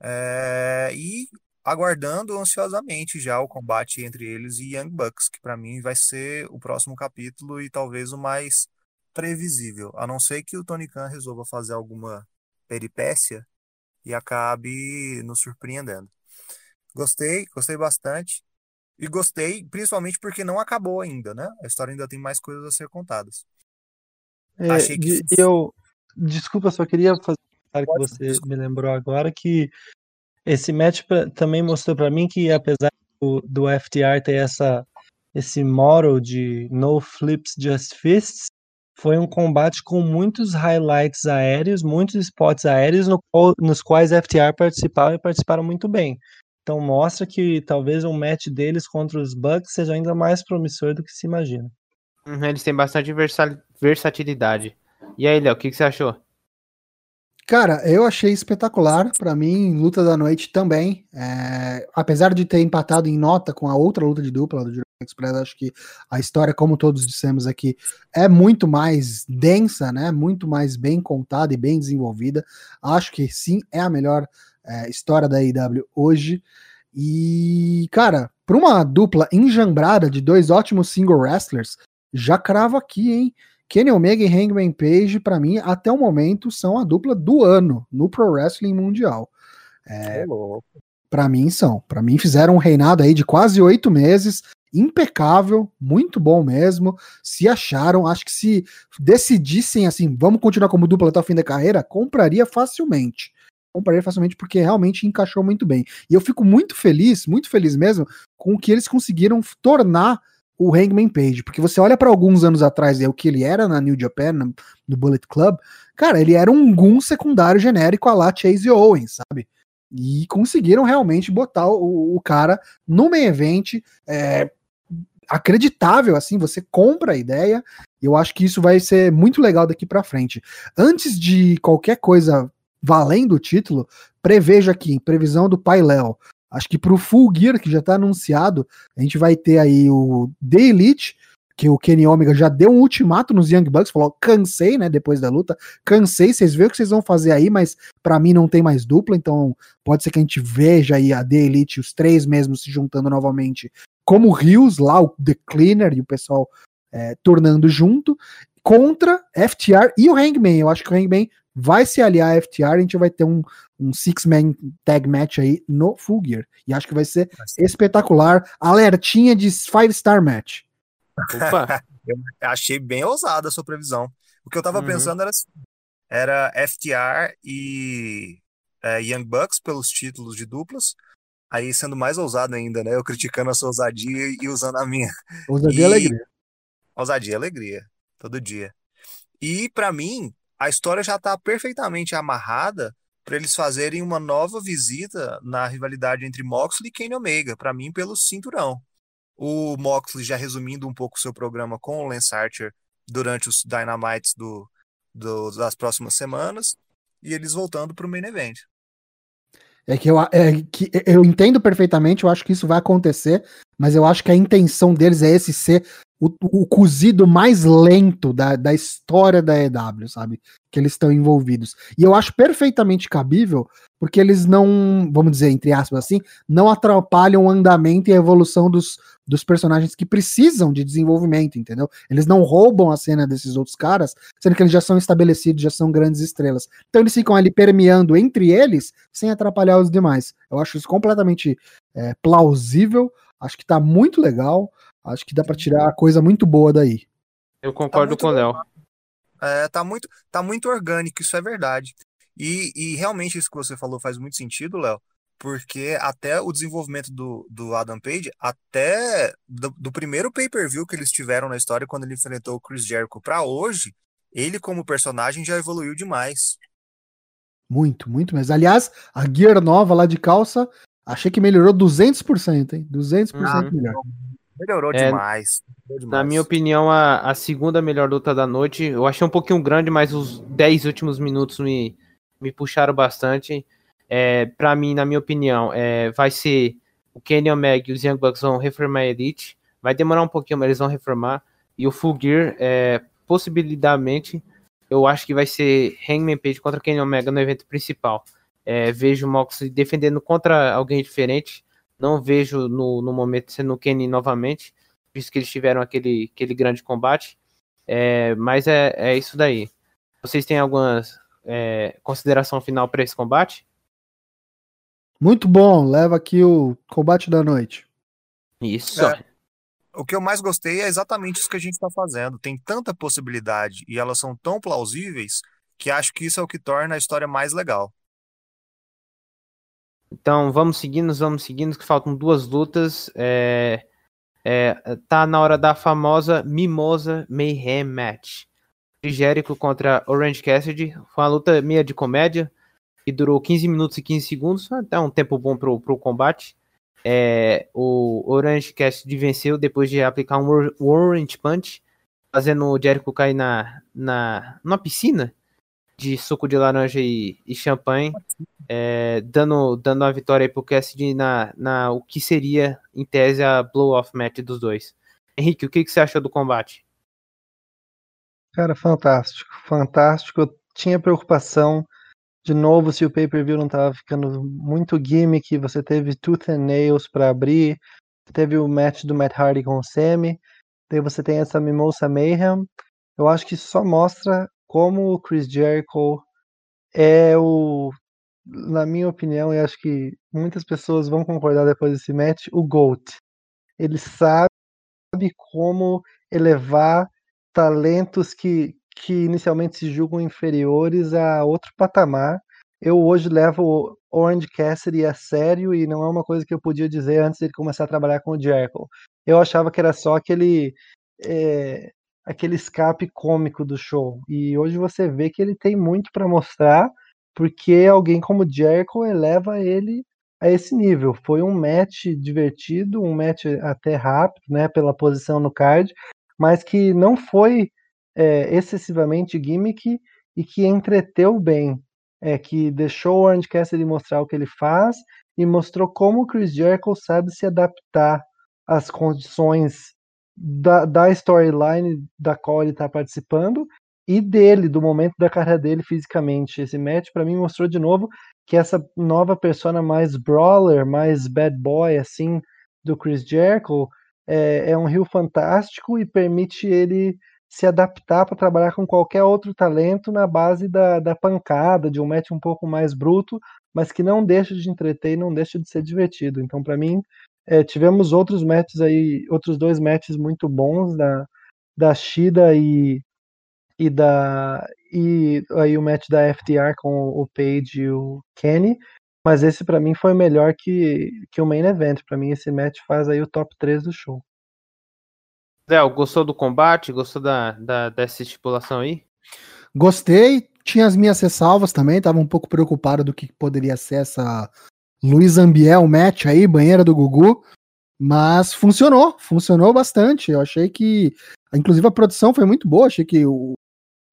É, e aguardando ansiosamente já o combate entre eles e Young Bucks, que para mim vai ser o próximo capítulo e talvez o mais previsível, a não ser que o Tony Khan resolva fazer alguma peripécia e acabe nos surpreendendo. Gostei, gostei bastante. E gostei principalmente porque não acabou ainda, né? A história ainda tem mais coisas a ser contadas. É, Achei que. Eu. Desculpa, só queria fazer que você desculpa. me lembrou agora que esse match pra, também mostrou para mim que apesar do, do FTR ter essa esse model de no flips just fists, foi um combate com muitos highlights aéreos, muitos spots aéreos no, nos quais FTR participaram e participaram muito bem. Então mostra que talvez um match deles contra os Bucks seja ainda mais promissor do que se imagina. Uhum, eles têm bastante versatilidade. E aí, Léo, o que, que você achou? Cara, eu achei espetacular. Para mim, luta da noite também. É, apesar de ter empatado em nota com a outra luta de dupla do Jurassic Express, acho que a história, como todos dissemos aqui, é muito mais densa, né? Muito mais bem contada e bem desenvolvida. Acho que sim, é a melhor é, história da AEW hoje. E, cara, para uma dupla enjambrada de dois ótimos single wrestlers, já cravo aqui, hein? Kenny Omega e Hangman Page, para mim, até o momento, são a dupla do ano no Pro Wrestling Mundial. É, para mim são. Para mim fizeram um reinado aí de quase oito meses, impecável, muito bom mesmo. Se acharam, acho que se decidissem assim, vamos continuar como dupla até o fim da carreira, compraria facilmente. Compraria facilmente porque realmente encaixou muito bem. E eu fico muito feliz, muito feliz mesmo, com o que eles conseguiram tornar o Hangman Page, porque você olha para alguns anos atrás é o que ele era na New Japan, no, no Bullet Club, cara, ele era um gun secundário genérico a lá Chase Owens, sabe? E conseguiram realmente botar o, o cara no main event, é, acreditável, assim, você compra a ideia, eu acho que isso vai ser muito legal daqui para frente. Antes de qualquer coisa valendo o título, prevejo aqui, previsão do Pai Léo, Acho que pro Full Gear, que já tá anunciado, a gente vai ter aí o The Elite, que o Kenny Omega já deu um ultimato nos Young Bucks, falou: cansei, né, depois da luta, cansei, vocês veem o que vocês vão fazer aí, mas para mim não tem mais dupla, então pode ser que a gente veja aí a The Elite, os três mesmos se juntando novamente, como o Rios, lá o The Cleaner e o pessoal é, tornando junto, contra FTR e o Hangman. Eu acho que o Hangman vai se aliar a FTR, a gente vai ter um, um six-man tag match aí no Full Gear. E acho que vai ser espetacular. Alertinha de five-star match. Opa, [laughs] eu achei bem ousada a sua previsão. O que eu tava uhum. pensando era assim, era FTR e é, Young Bucks pelos títulos de duplas. Aí sendo mais ousado ainda, né? Eu criticando a sua ousadia e usando a minha. Ousadia e alegria. Ousadia e alegria, todo dia. E para mim, a história já está perfeitamente amarrada para eles fazerem uma nova visita na rivalidade entre Moxley e Kenny Omega, para mim pelo cinturão. O Moxley já resumindo um pouco o seu programa com o Lance Archer durante os Dynamites do, do das próximas semanas e eles voltando para o main event. É que, eu, é que eu entendo perfeitamente, eu acho que isso vai acontecer, mas eu acho que a intenção deles é esse ser o, o cozido mais lento da, da história da EW, sabe? Que eles estão envolvidos. E eu acho perfeitamente cabível, porque eles não, vamos dizer, entre aspas assim, não atrapalham o andamento e a evolução dos, dos personagens que precisam de desenvolvimento, entendeu? Eles não roubam a cena desses outros caras, sendo que eles já são estabelecidos, já são grandes estrelas. Então eles ficam ali permeando entre eles, sem atrapalhar os demais. Eu acho isso completamente é, plausível, acho que tá muito legal. Acho que dá para tirar coisa muito boa daí. Eu concordo tá com o Léo. É, tá muito, tá muito orgânico, isso é verdade. E, e realmente isso que você falou faz muito sentido, Léo, porque até o desenvolvimento do, do Adam Page, até do, do primeiro pay-per-view que eles tiveram na história, quando ele enfrentou o Chris Jericho para hoje, ele como personagem já evoluiu demais. Muito, muito mesmo. Aliás, a Gear nova lá de calça, achei que melhorou 200%, hein? 200% uhum. melhor. Melhorou É, demais. Na demais. minha opinião, a, a segunda melhor luta da noite. Eu achei um pouquinho grande, mas os 10 últimos minutos me, me puxaram bastante. É, para mim, na minha opinião, é, vai ser o Kenny Omega e os Young Bucks vão reformar a Elite. Vai demorar um pouquinho, mas eles vão reformar. E o Full Gear, é, possibilidade, eu acho que vai ser Hangman Page contra Kenny Omega no evento principal. É, vejo o Moxley defendendo contra alguém diferente. Não vejo no, no momento sendo o Kenny novamente, visto que eles tiveram aquele, aquele grande combate. É, mas é, é isso daí. Vocês têm alguma é, consideração final para esse combate? Muito bom, leva aqui o combate da noite. Isso. É. O que eu mais gostei é exatamente isso que a gente está fazendo. Tem tanta possibilidade e elas são tão plausíveis que acho que isso é o que torna a história mais legal. Então vamos seguindo, vamos seguindo, que faltam duas lutas. É, é, tá na hora da famosa Mimosa Mayhem Match. Jericho contra Orange Cassidy. Foi uma luta meia de comédia que durou 15 minutos e 15 segundos. Até um tempo bom pro, pro combate. É, o Orange Cassidy venceu depois de aplicar um Or- Orange Punch, fazendo o Jericho cair na, na, numa piscina de suco de laranja e, e champanhe, é, dando, dando a vitória aí pro Cassidy na, na o que seria, em tese, a blow-off match dos dois. Henrique, o que, que você achou do combate? Cara, fantástico, fantástico. Eu tinha preocupação de novo se o pay-per-view não tava ficando muito gimmick. Você teve Tooth and Nails para abrir, teve o match do Matt Hardy com o Sami, daí você tem essa Mimosa Mayhem. Eu acho que só mostra como o Chris Jericho é o, na minha opinião, e acho que muitas pessoas vão concordar depois desse match, o GOAT. Ele sabe como elevar talentos que, que inicialmente se julgam inferiores a outro patamar. Eu hoje levo o Orange Cassidy a sério e não é uma coisa que eu podia dizer antes de ele começar a trabalhar com o Jericho. Eu achava que era só aquele é, aquele escape cômico do show. E hoje você vê que ele tem muito para mostrar, porque alguém como Jericho eleva ele a esse nível. Foi um match divertido, um match até rápido, né, pela posição no card, mas que não foi é, excessivamente gimmick e que entreteu bem, é, que deixou o Orange Cassidy mostrar o que ele faz e mostrou como o Chris Jericho sabe se adaptar às condições da, da storyline da qual ele está participando e dele, do momento da carreira dele fisicamente. Esse match para mim mostrou de novo que essa nova persona mais brawler, mais bad boy assim do Chris Jericho é, é um rio fantástico e permite ele se adaptar para trabalhar com qualquer outro talento na base da, da pancada, de um match um pouco mais bruto, mas que não deixa de entreter e não deixa de ser divertido. Então, para mim, é, tivemos outros matches aí, outros dois matches muito bons da, da Shida e, e da e aí o match da FTR com o Page e o Kenny, mas esse para mim foi melhor que, que o main event. Para mim esse match faz aí o top 3 do show. Léo, gostou do combate? Gostou da, da, dessa estipulação aí? Gostei, tinha as minhas ressalvas também, tava um pouco preocupado do que poderia ser essa Luiz Ambiel match aí, banheira do Gugu, mas funcionou, funcionou bastante. Eu achei que, inclusive, a produção foi muito boa, achei que o,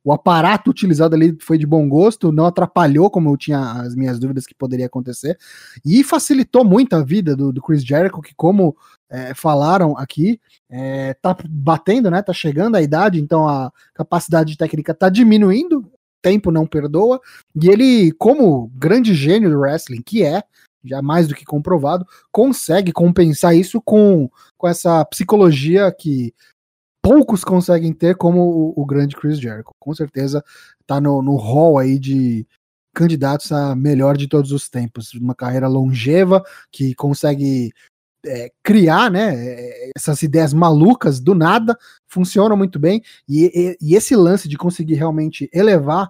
o aparato utilizado ali foi de bom gosto, não atrapalhou, como eu tinha as minhas dúvidas que poderia acontecer, e facilitou muito a vida do, do Chris Jericho, que, como é, falaram aqui, é, tá batendo, né? Tá chegando a idade, então a capacidade técnica tá diminuindo, tempo não perdoa, e ele, como grande gênio do wrestling que é, já mais do que comprovado, consegue compensar isso com, com essa psicologia que poucos conseguem ter, como o, o grande Chris Jericho. Com certeza tá no, no hall aí de candidatos a melhor de todos os tempos. Uma carreira longeva que consegue é, criar né, essas ideias malucas do nada, funcionam muito bem. E, e, e esse lance de conseguir realmente elevar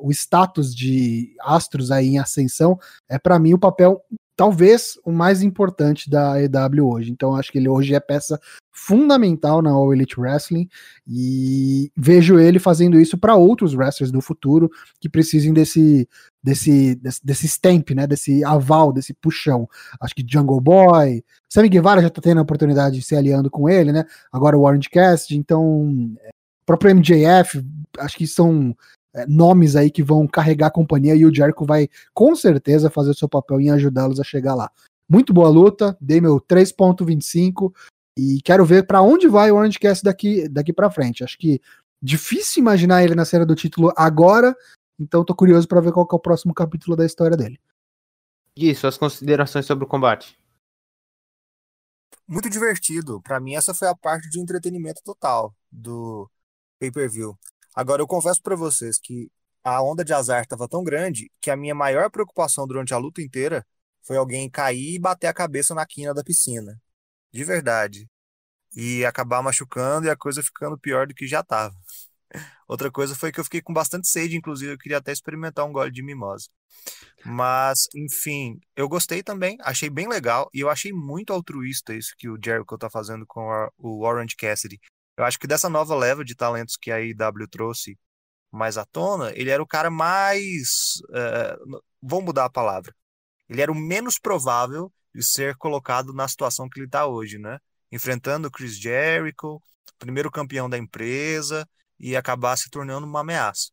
o status de astros aí em ascensão é para mim o papel talvez o mais importante da EW hoje. Então acho que ele hoje é peça fundamental na All Elite Wrestling e vejo ele fazendo isso para outros wrestlers do futuro que precisem desse desse, desse desse stamp, né, desse aval, desse puxão. Acho que Jungle Boy, Sammy Guevara já tá tendo a oportunidade de se aliando com ele, né? Agora o Orange Cast, então é, próprio MJF, acho que são é, nomes aí que vão carregar a companhia e o Jericho vai com certeza fazer o seu papel em ajudá-los a chegar lá. Muito boa luta, dei meu 3.25 e quero ver para onde vai o Orange Cast daqui, daqui para frente. Acho que difícil imaginar ele na série do título agora, então tô curioso para ver qual é o próximo capítulo da história dele. E suas considerações sobre o combate? Muito divertido. Para mim essa foi a parte de entretenimento total do pay-per-view. Agora, eu confesso para vocês que a onda de azar estava tão grande que a minha maior preocupação durante a luta inteira foi alguém cair e bater a cabeça na quina da piscina. De verdade. E acabar machucando e a coisa ficando pior do que já estava. [laughs] Outra coisa foi que eu fiquei com bastante sede, inclusive eu queria até experimentar um gole de mimosa. Mas, enfim, eu gostei também, achei bem legal e eu achei muito altruísta isso que o Jericho tá fazendo com o Orange Cassidy. Eu acho que dessa nova leva de talentos que a IW trouxe mais à tona, ele era o cara mais. Uh, mudar a palavra. Ele era o menos provável de ser colocado na situação que ele está hoje, né? Enfrentando o Chris Jericho, primeiro campeão da empresa, e acabar se tornando uma ameaça.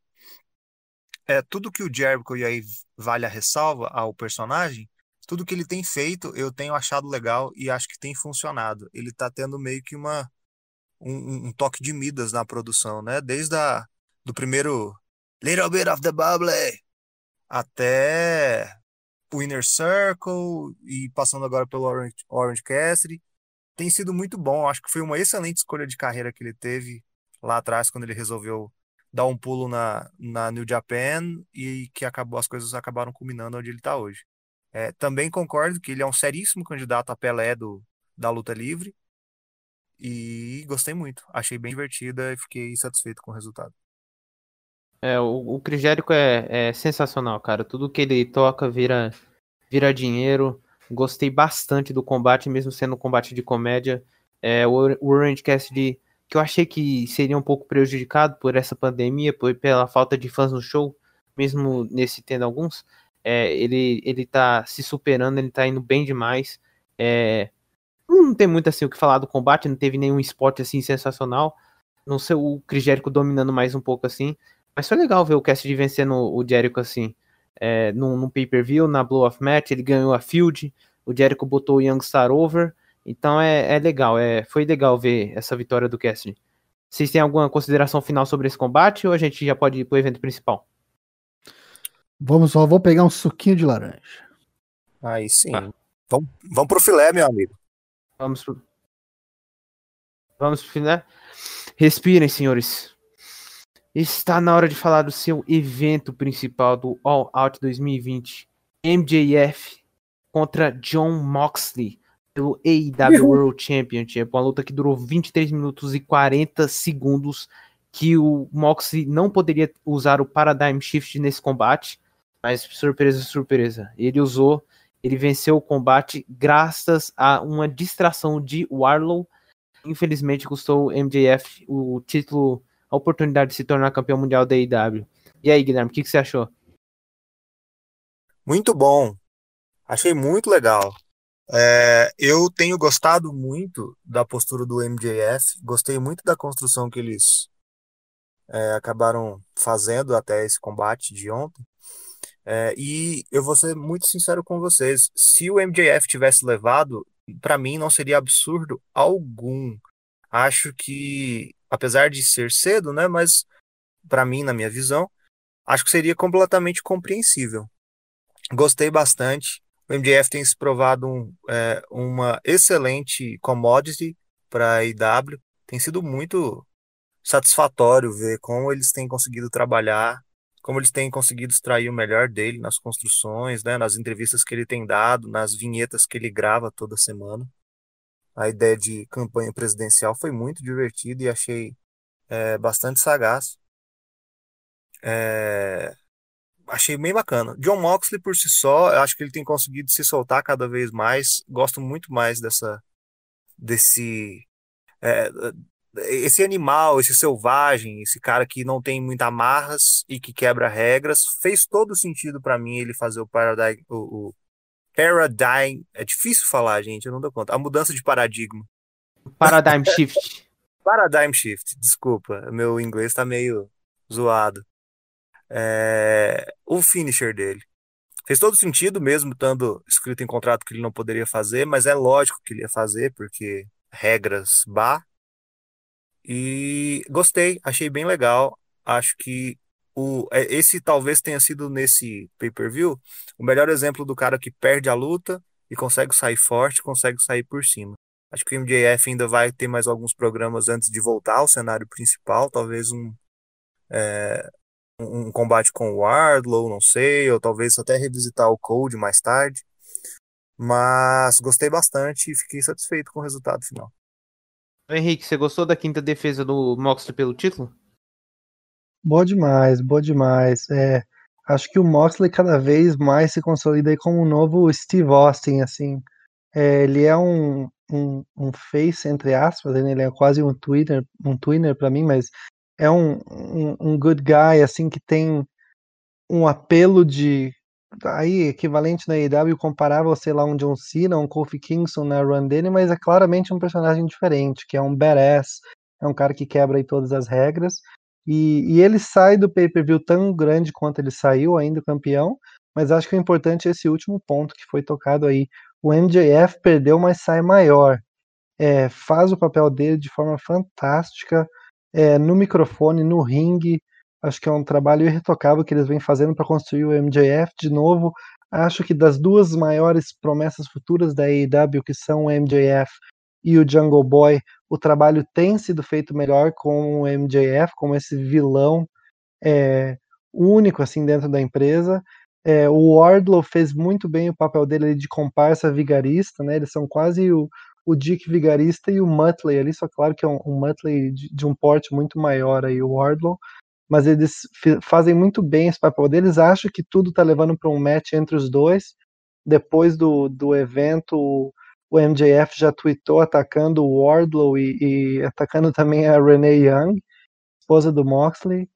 É, tudo que o Jericho, e aí vale a ressalva ao personagem, tudo que ele tem feito eu tenho achado legal e acho que tem funcionado. Ele está tendo meio que uma um, um, toque de Midas na produção, né? Desde a, do primeiro Little Bit of the Bubbly até o Inner Circle e passando agora pelo Orange, Orange Cassidy. Tem sido muito bom. Acho que foi uma excelente escolha de carreira que ele teve lá atrás quando ele resolveu dar um pulo na, na New Japan e que acabou as coisas acabaram culminando onde ele está hoje. É, também concordo que ele é um seríssimo candidato a Pelé do, da luta livre. E gostei muito. Achei bem divertida e fiquei satisfeito com o resultado. É, o, o Crigérico é, é sensacional, cara. Tudo que ele toca vira, vira dinheiro. Gostei bastante do combate, mesmo sendo um combate de comédia. É, o, Orange Cassidy, que eu achei que seria um pouco prejudicado por essa pandemia, por, pela falta de fãs no show, mesmo nesse tendo alguns. É, ele, ele tá se superando, ele tá indo bem demais. É, não tem muito assim o que falar do combate, não teve nenhum esporte assim sensacional. Não sei o Chris Jericho dominando mais um pouco assim. Mas foi legal ver o Cassidy vencendo o Jericho assim. É, num, num pay-per-view, na Blow of Match, ele ganhou a Field, o Jericho botou o Young Star over. Então é, é legal, é, foi legal ver essa vitória do Cassidy. Vocês têm alguma consideração final sobre esse combate ou a gente já pode ir pro evento principal? Vamos só, vou pegar um suquinho de laranja. Aí sim. Ah. Vamos, vamos pro filé, meu amigo. Vamos pro. Vamos pro final. Respirem, senhores. Está na hora de falar do seu evento principal do All Out 2020. MJF contra John Moxley pelo AEW World Championship. Uma luta que durou 23 minutos e 40 segundos. Que o Moxley não poderia usar o Paradigm Shift nesse combate. Mas surpresa, surpresa. Ele usou ele venceu o combate graças a uma distração de Warlow. Infelizmente custou o MJF o título, a oportunidade de se tornar campeão mundial da AEW. E aí, Guilherme, o que, que você achou? Muito bom. Achei muito legal. É, eu tenho gostado muito da postura do MJF, gostei muito da construção que eles é, acabaram fazendo até esse combate de ontem. É, e eu vou ser muito sincero com vocês: se o MJF tivesse levado, para mim não seria absurdo algum. Acho que, apesar de ser cedo, né, mas para mim, na minha visão, acho que seria completamente compreensível. Gostei bastante. O MJF tem se provado um, é, uma excelente commodity para a IW. Tem sido muito satisfatório ver como eles têm conseguido trabalhar como eles têm conseguido extrair o melhor dele nas construções, né, nas entrevistas que ele tem dado, nas vinhetas que ele grava toda semana. A ideia de campanha presidencial foi muito divertida e achei é, bastante sagaz. É, achei bem bacana. John Moxley por si só, eu acho que ele tem conseguido se soltar cada vez mais. Gosto muito mais dessa desse é, esse animal, esse selvagem, esse cara que não tem muitas amarras e que quebra regras. Fez todo sentido para mim ele fazer o Paradigm, o, o Paradigm, é difícil falar, gente, eu não dou conta. A mudança de paradigma. Paradigm Shift. [laughs] Paradigm Shift, desculpa, meu inglês tá meio zoado. É, o finisher dele. Fez todo sentido, mesmo estando escrito em contrato que ele não poderia fazer, mas é lógico que ele ia fazer, porque regras bar. E gostei, achei bem legal. Acho que o, é, esse talvez tenha sido nesse pay-per-view o melhor exemplo do cara que perde a luta e consegue sair forte, consegue sair por cima. Acho que o MJF ainda vai ter mais alguns programas antes de voltar ao cenário principal, talvez um, é, um combate com o Wardlow, não sei, ou talvez até revisitar o Code mais tarde. Mas gostei bastante e fiquei satisfeito com o resultado final. Henrique, você gostou da quinta defesa do Moxley pelo título? Boa demais, boa demais. É, acho que o Moxley cada vez mais se consolida como um novo Steve Austin, assim. É, ele é um, um, um face, entre aspas, né? ele é quase um Twitter, um Twitter para mim, mas é um, um, um, good guy, assim, que tem um apelo de aí equivalente na AEW comparável, sei lá, um John Cena, um Kofi Kingston na run dele, mas é claramente um personagem diferente, que é um badass, é um cara que quebra aí todas as regras, e, e ele sai do pay-per-view tão grande quanto ele saiu, ainda campeão, mas acho que o importante é esse último ponto que foi tocado aí, o MJF perdeu, mas sai maior. É, faz o papel dele de forma fantástica é, no microfone, no ringue. Acho que é um trabalho irretocável que eles vêm fazendo para construir o MJF de novo. Acho que das duas maiores promessas futuras da AEW, que são o MJF e o Jungle Boy, o trabalho tem sido feito melhor com o MJF, como esse vilão é, único assim dentro da empresa. É, o Wardlow fez muito bem o papel dele de comparsa vigarista, né? Eles são quase o, o Dick vigarista e o Muttley ali, só claro que é um, um Muttley de, de, um porte muito maior aí, o Wardlow, mas eles fazem muito bem esse papel deles. Acho que tudo tá levando para um match entre os dois. Depois do, do evento, o MJF já tweetou atacando o Wardlow e, e atacando também a Renee Young, esposa do Moxley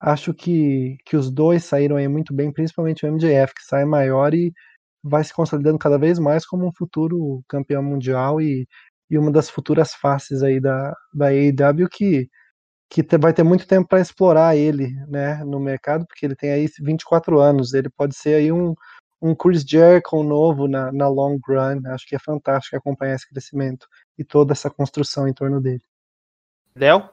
acho que, que os dois saíram aí muito bem, principalmente o MJF, que sai maior e vai se consolidando cada vez mais como um futuro campeão mundial e, e uma das futuras faces aí da, da AEW que, que vai ter muito tempo para explorar ele né, no mercado, porque ele tem aí 24 anos, ele pode ser aí um, um Chris Jericho novo na, na long run, acho que é fantástico acompanhar esse crescimento e toda essa construção em torno dele. Léo?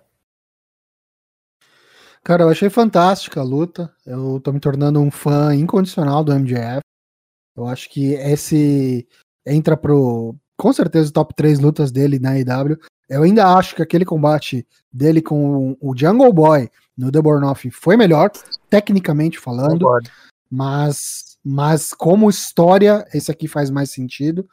Cara, eu achei fantástica a luta. Eu tô me tornando um fã incondicional do MJF. Eu acho que esse entra pro. Com certeza, top 3 lutas dele na IW. Eu ainda acho que aquele combate dele com o Jungle Boy no The Born Off foi melhor, tecnicamente falando. Mas, mas como história, esse aqui faz mais sentido.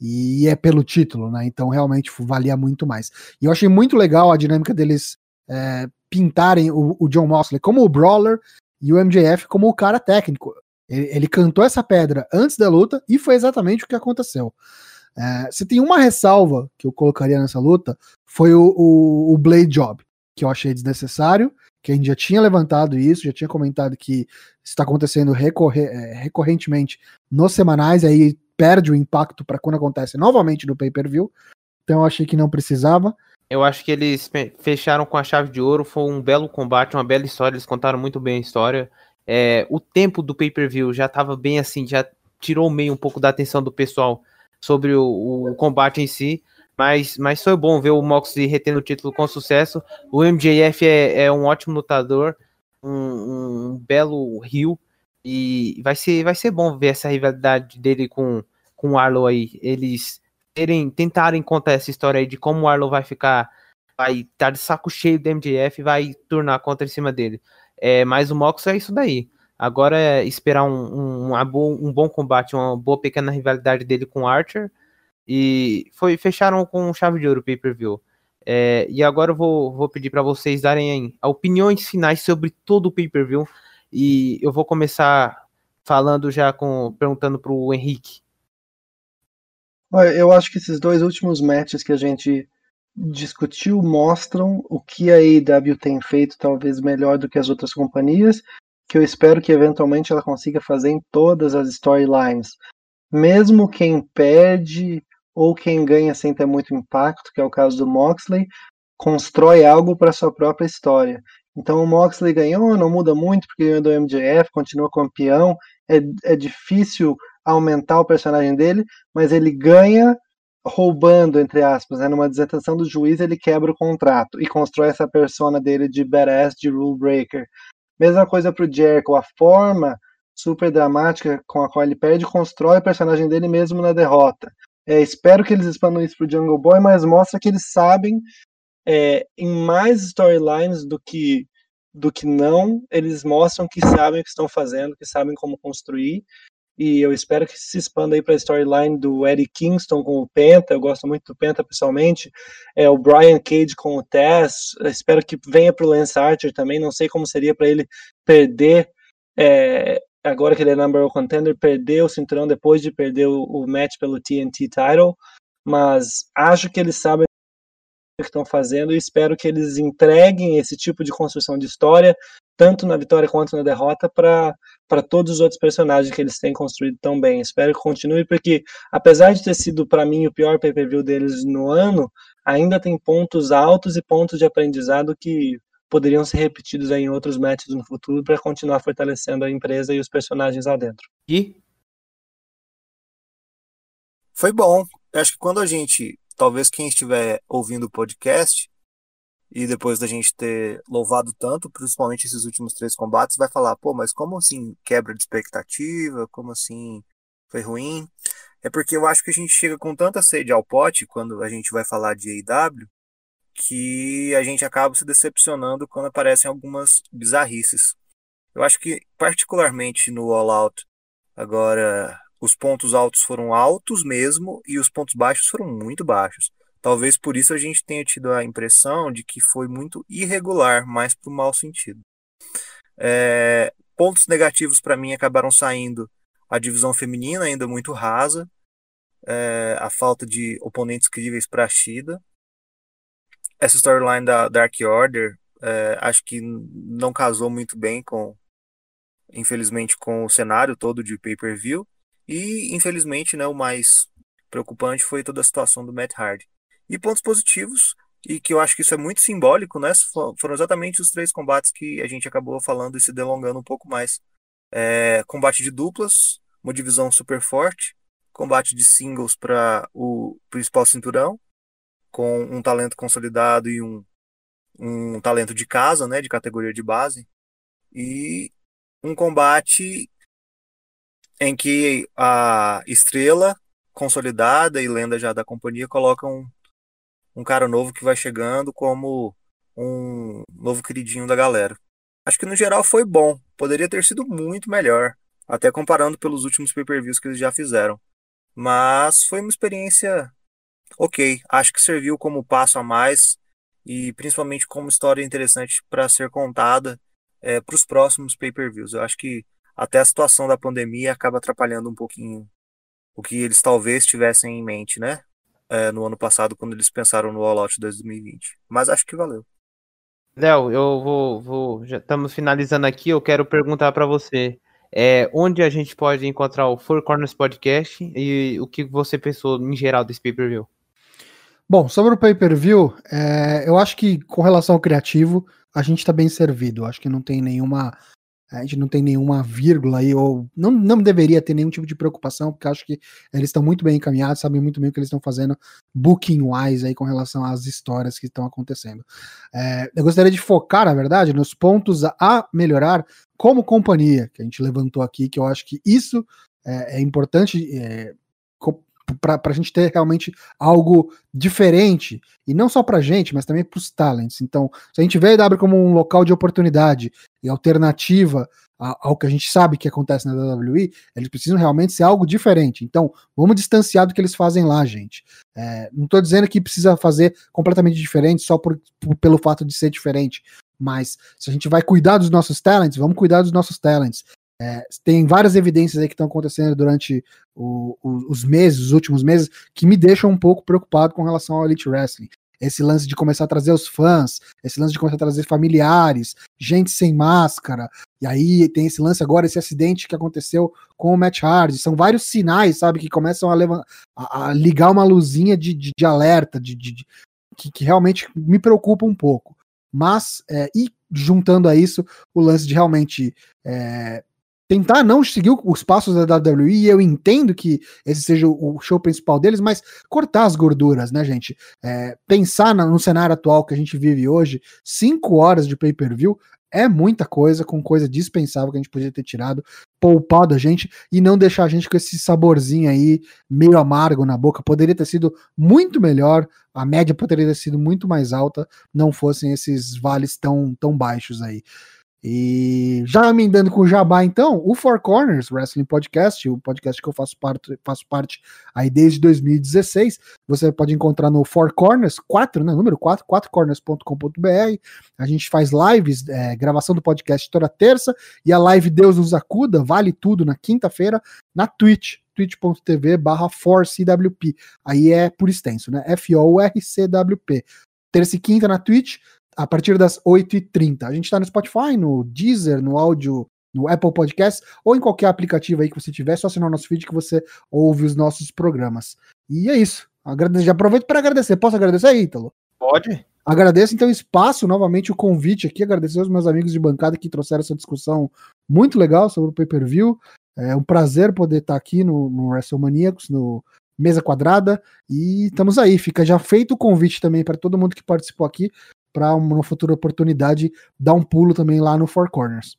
E é pelo título, né? Então realmente valia muito mais. E eu achei muito legal a dinâmica deles é, pintarem o, o, John Moxley como o brawler e o MJF como o cara técnico. Ele, ele cantou essa pedra antes da luta e foi exatamente o que aconteceu. É, se tem uma ressalva que eu colocaria nessa luta, foi o, o, o Blade Job, que eu achei desnecessário, que a gente já tinha levantado isso, já tinha comentado que está acontecendo recorre, é, recorrentemente nos semanais, aí perde o impacto para quando acontece novamente no pay-per-view. Então eu achei que não precisava. Eu acho que eles fecharam com a chave de ouro. Foi um belo combate, uma bela história. Eles contaram muito bem a história. É, o tempo do pay-per-view já estava bem assim, já tirou meio um pouco da atenção do pessoal sobre o, o, combate em si. Mas, mas foi bom ver o Moxley retendo o título com sucesso. O MJF é, é um ótimo lutador, um, um, belo rio. E vai ser, vai ser bom ver essa rivalidade dele com, com o Arlo aí. Eles terem, tentarem contar essa história aí de como o Arlo vai ficar, vai estar tá de saco cheio do MJF e vai turnar contra em cima dele. É, mas o Mox é isso daí. Agora é esperar um, um, um, bom combate, uma boa pequena rivalidade dele com o Archer. E foi fecharam com chave de ouro o pay-per-view. É, e agora eu vou, vou pedir para vocês darem opiniões finais sobre todo o pay-per-view. E eu vou começar falando já com perguntando para o Henrique. Eu acho que esses dois últimos matches que a gente discutiu mostram o que a AEW tem feito talvez melhor do que as outras companhias, que eu espero que eventualmente ela consiga fazer em todas as storylines. Mesmo quem perde ou quem ganha sem ter muito impacto, que é o caso do Moxley, constrói algo para sua própria história. Então o Moxley ganhou, não muda muito porque ganhou do MJF, continua campeão. É, é difícil aumentar o personagem dele, mas ele ganha roubando, entre aspas, né, numa desatenção do juiz, ele quebra o contrato e constrói essa persona dele de badass, de rule breaker. Mesma coisa pro Jericho, a forma super dramática com a qual ele perde, constrói o personagem dele mesmo na derrota. É, espero que eles expandam isso pro Jungle Boy, mas mostra que eles sabem é, em mais storylines do que do que não, eles mostram que sabem o que estão fazendo, que sabem como construir e eu espero que se expanda aí para a storyline do Eddie Kingston com o Penta, eu gosto muito do Penta pessoalmente, é o Brian Cage com o Tess, espero que venha para o Lance Archer também, não sei como seria para ele perder, é, agora que ele é number one contender, perder o cinturão depois de perder o, o match pelo TNT title, mas acho que eles sabem o que estão fazendo e espero que eles entreguem esse tipo de construção de história tanto na vitória quanto na derrota, para todos os outros personagens que eles têm construído tão bem. Espero que continue, porque apesar de ter sido para mim o pior pay-per-view deles no ano, ainda tem pontos altos e pontos de aprendizado que poderiam ser repetidos em outros matches no futuro para continuar fortalecendo a empresa e os personagens lá dentro. E foi bom. Eu acho que quando a gente, talvez quem estiver ouvindo o podcast, e depois da gente ter louvado tanto, principalmente esses últimos três combates, vai falar, pô, mas como assim quebra de expectativa? Como assim foi ruim? É porque eu acho que a gente chega com tanta sede ao pote quando a gente vai falar de AEW que a gente acaba se decepcionando quando aparecem algumas bizarrices. Eu acho que, particularmente no All Out, agora os pontos altos foram altos mesmo e os pontos baixos foram muito baixos. Talvez por isso a gente tenha tido a impressão de que foi muito irregular, mais para o mau sentido. É, pontos negativos para mim acabaram saindo a divisão feminina ainda muito rasa, é, a falta de oponentes críveis para a Shida. Essa storyline da Dark Order é, acho que não casou muito bem com, infelizmente, com o cenário todo de pay-per-view. E, infelizmente, né, o mais preocupante foi toda a situação do Matt Hardy. E pontos positivos, e que eu acho que isso é muito simbólico, né? Foram exatamente os três combates que a gente acabou falando e se delongando um pouco mais. É, combate de duplas, uma divisão super forte, combate de singles para o principal cinturão, com um talento consolidado e um, um talento de casa, né, de categoria de base, e um combate em que a estrela consolidada e lenda já da companhia colocam um cara novo que vai chegando como um novo queridinho da galera. Acho que no geral foi bom, poderia ter sido muito melhor, até comparando pelos últimos pay-per-views que eles já fizeram. Mas foi uma experiência ok, acho que serviu como passo a mais e principalmente como história interessante para ser contada é, para os próximos pay-per-views. Eu acho que até a situação da pandemia acaba atrapalhando um pouquinho o que eles talvez tivessem em mente, né? É, no ano passado, quando eles pensaram no All Out 2020. Mas acho que valeu. Léo, eu vou, vou, Já estamos finalizando aqui. Eu quero perguntar para você é, onde a gente pode encontrar o Four Corners Podcast e o que você pensou em geral desse pay-per-view. Bom, sobre o pay-per-view, é, eu acho que com relação ao criativo, a gente está bem servido. Acho que não tem nenhuma a gente não tem nenhuma vírgula aí, ou não, não deveria ter nenhum tipo de preocupação, porque acho que eles estão muito bem encaminhados, sabem muito bem o que eles estão fazendo booking-wise aí com relação às histórias que estão acontecendo. É, eu gostaria de focar, na verdade, nos pontos a, melhorar como companhia, que a gente levantou aqui, que eu acho que isso é, é importante é, para a gente ter realmente algo diferente, e não só para a gente, mas também para os talents. Então, se a gente vê a EW como um local de oportunidade e alternativa ao que a gente sabe que acontece na WWE, eles precisam realmente ser algo diferente. Então, vamos distanciar do que eles fazem lá, gente. É, não estou dizendo que precisa fazer completamente diferente só por, por, pelo fato de ser diferente, Mas se a gente vai cuidar dos nossos talents, vamos cuidar dos nossos talents. É, tem várias evidências aí que estão acontecendo durante o, o, os meses, os últimos meses, que me deixam um pouco preocupado com relação ao Elite Wrestling. Esse lance de começar a trazer os fãs, esse lance de começar a trazer familiares, gente sem máscara, e aí tem esse lance agora, esse acidente que aconteceu com o Matt Hardy. São vários sinais, sabe, que começam a, levar, a, a ligar uma luzinha de, de, de alerta, de, de que, que, realmente me preocupa um pouco. Mas, é, e juntando a isso, o lance de realmente é, tentar não seguir os passos da WWE, e eu entendo que esse seja o show principal deles, mas cortar as gorduras, né, gente? É, pensar no cenário atual que a gente vive hoje, cinco horas de pay-per-view é muita coisa, com coisa dispensável que a gente podia ter tirado, poupado a gente e não deixar a gente com esse saborzinho aí meio amargo na boca. Poderia ter sido muito melhor, a média poderia ter sido muito mais alta, não fossem esses vales tão, tão baixos aí. E já emendando com o Jabá, então, o Four Corners Wrestling Podcast, o podcast que eu faço parte, faço parte aí desde 2016, você pode encontrar no Four Corners, 4, né, número 4, 4corners.com.br. A gente faz lives, é, gravação do podcast toda terça, e a live Deus nos acuda, vale tudo, na quinta-feira, na Twitch, twitch.tv barra 4CWP. Aí é por extenso, né? F-O-R-C-W-P. Terça e quinta na Twitch, a partir das 8h30. A gente está no Spotify, no Deezer, no áudio, no Apple Podcast ou em qualquer aplicativo aí que você tiver, é só assinar o nosso feed que você ouve os nossos programas. E é isso. Já aproveito para agradecer. Posso agradecer aí, Ítalo? Pode. Agradeço então o espaço, novamente o convite aqui, agradecer aos meus amigos de bancada que trouxeram essa discussão muito legal sobre o pay-per-view. É um prazer poder estar aqui no, no WrestleManiacos, no Mesa Quadrada, e estamos aí. Fica já feito o convite também para todo mundo que participou aqui para uma futura oportunidade dar um pulo também lá no Four Corners.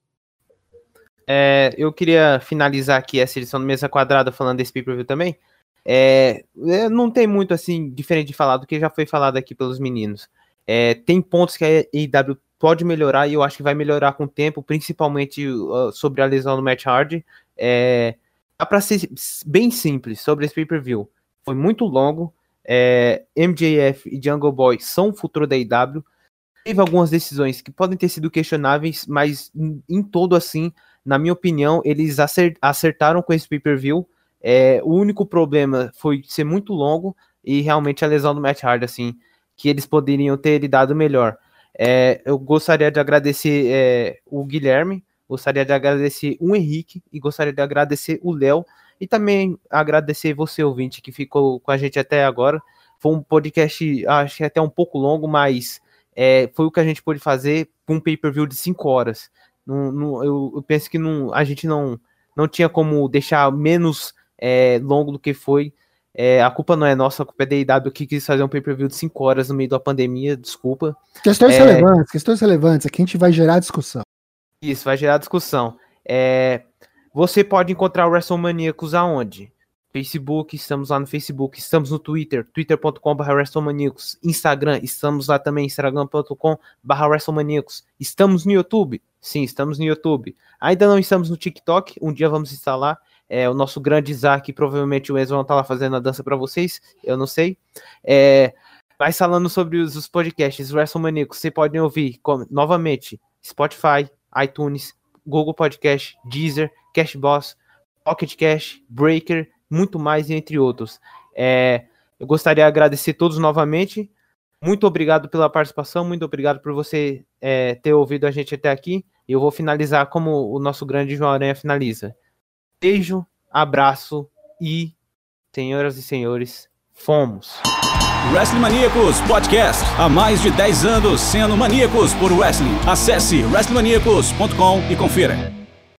É, eu queria finalizar aqui essa edição do Mesa Quadrada falando desse pay-per-view também. É, é não tem muito assim diferente de falar do que já foi falado aqui pelos meninos. É, tem pontos que a AEW pode melhorar e eu acho que vai melhorar com o tempo, principalmente uh, sobre a lesão do Matt Hardy. É, dá para ser bem simples sobre esse pay-per-view. Foi muito longo. É, MJF e Jungle Boy são o futuro da AEW teve algumas decisões que podem ter sido questionáveis, mas em, em todo assim, na minha opinião, eles acertaram com esse pay-per-view. É, o único problema foi ser muito longo e realmente a lesão do Matt Hardy, assim, que eles poderiam ter lidado melhor. É, eu gostaria de agradecer é, o Guilherme, gostaria de agradecer o Henrique e gostaria de agradecer o Léo e também agradecer você, ouvinte, que ficou com a gente até agora. Foi um podcast, acho que até um pouco longo, mas é, foi o que a gente pôde fazer com um pay-per-view de 5 horas. Não, não, eu, eu, penso que não, a gente não, não tinha como deixar menos é, longo do que foi. É, a culpa não é nossa, a culpa é da IW que quis fazer um pay-per-view de 5 horas no meio da pandemia, desculpa. Questões é, relevantes, questões relevantes, aqui a gente vai gerar discussão. Isso, vai gerar discussão. É, você pode encontrar o WrestleManiacos aonde? Facebook, estamos lá no Facebook, estamos no Twitter, twitter.com.br WrestleManiacos, Instagram, estamos lá também, instagram.com.br WrestleManiacos, estamos no YouTube, sim, estamos no YouTube, ainda não estamos no TikTok, um dia vamos instalar, é, o nosso grande Isaac, provavelmente o Enzo vão estar lá fazendo a dança para vocês, eu não sei, é, mas falando sobre os, os podcasts, WrestleManiacos, você pode ouvir, como, novamente, Spotify, iTunes, Google Podcast, Deezer, Cashbox, Pocket Cash, Breaker, muito mais, entre outros. É, eu gostaria de agradecer todos novamente. Muito obrigado pela participação, muito obrigado por você é, ter ouvido a gente até aqui. E eu vou finalizar como o nosso grande João Aranha finaliza. Beijo, abraço e, senhoras e senhores, fomos. Wrestling Maníacos Podcast. Há mais de 10 anos sendo maníacos por wrestling. Acesse wrestlingmaníacos.com e confira.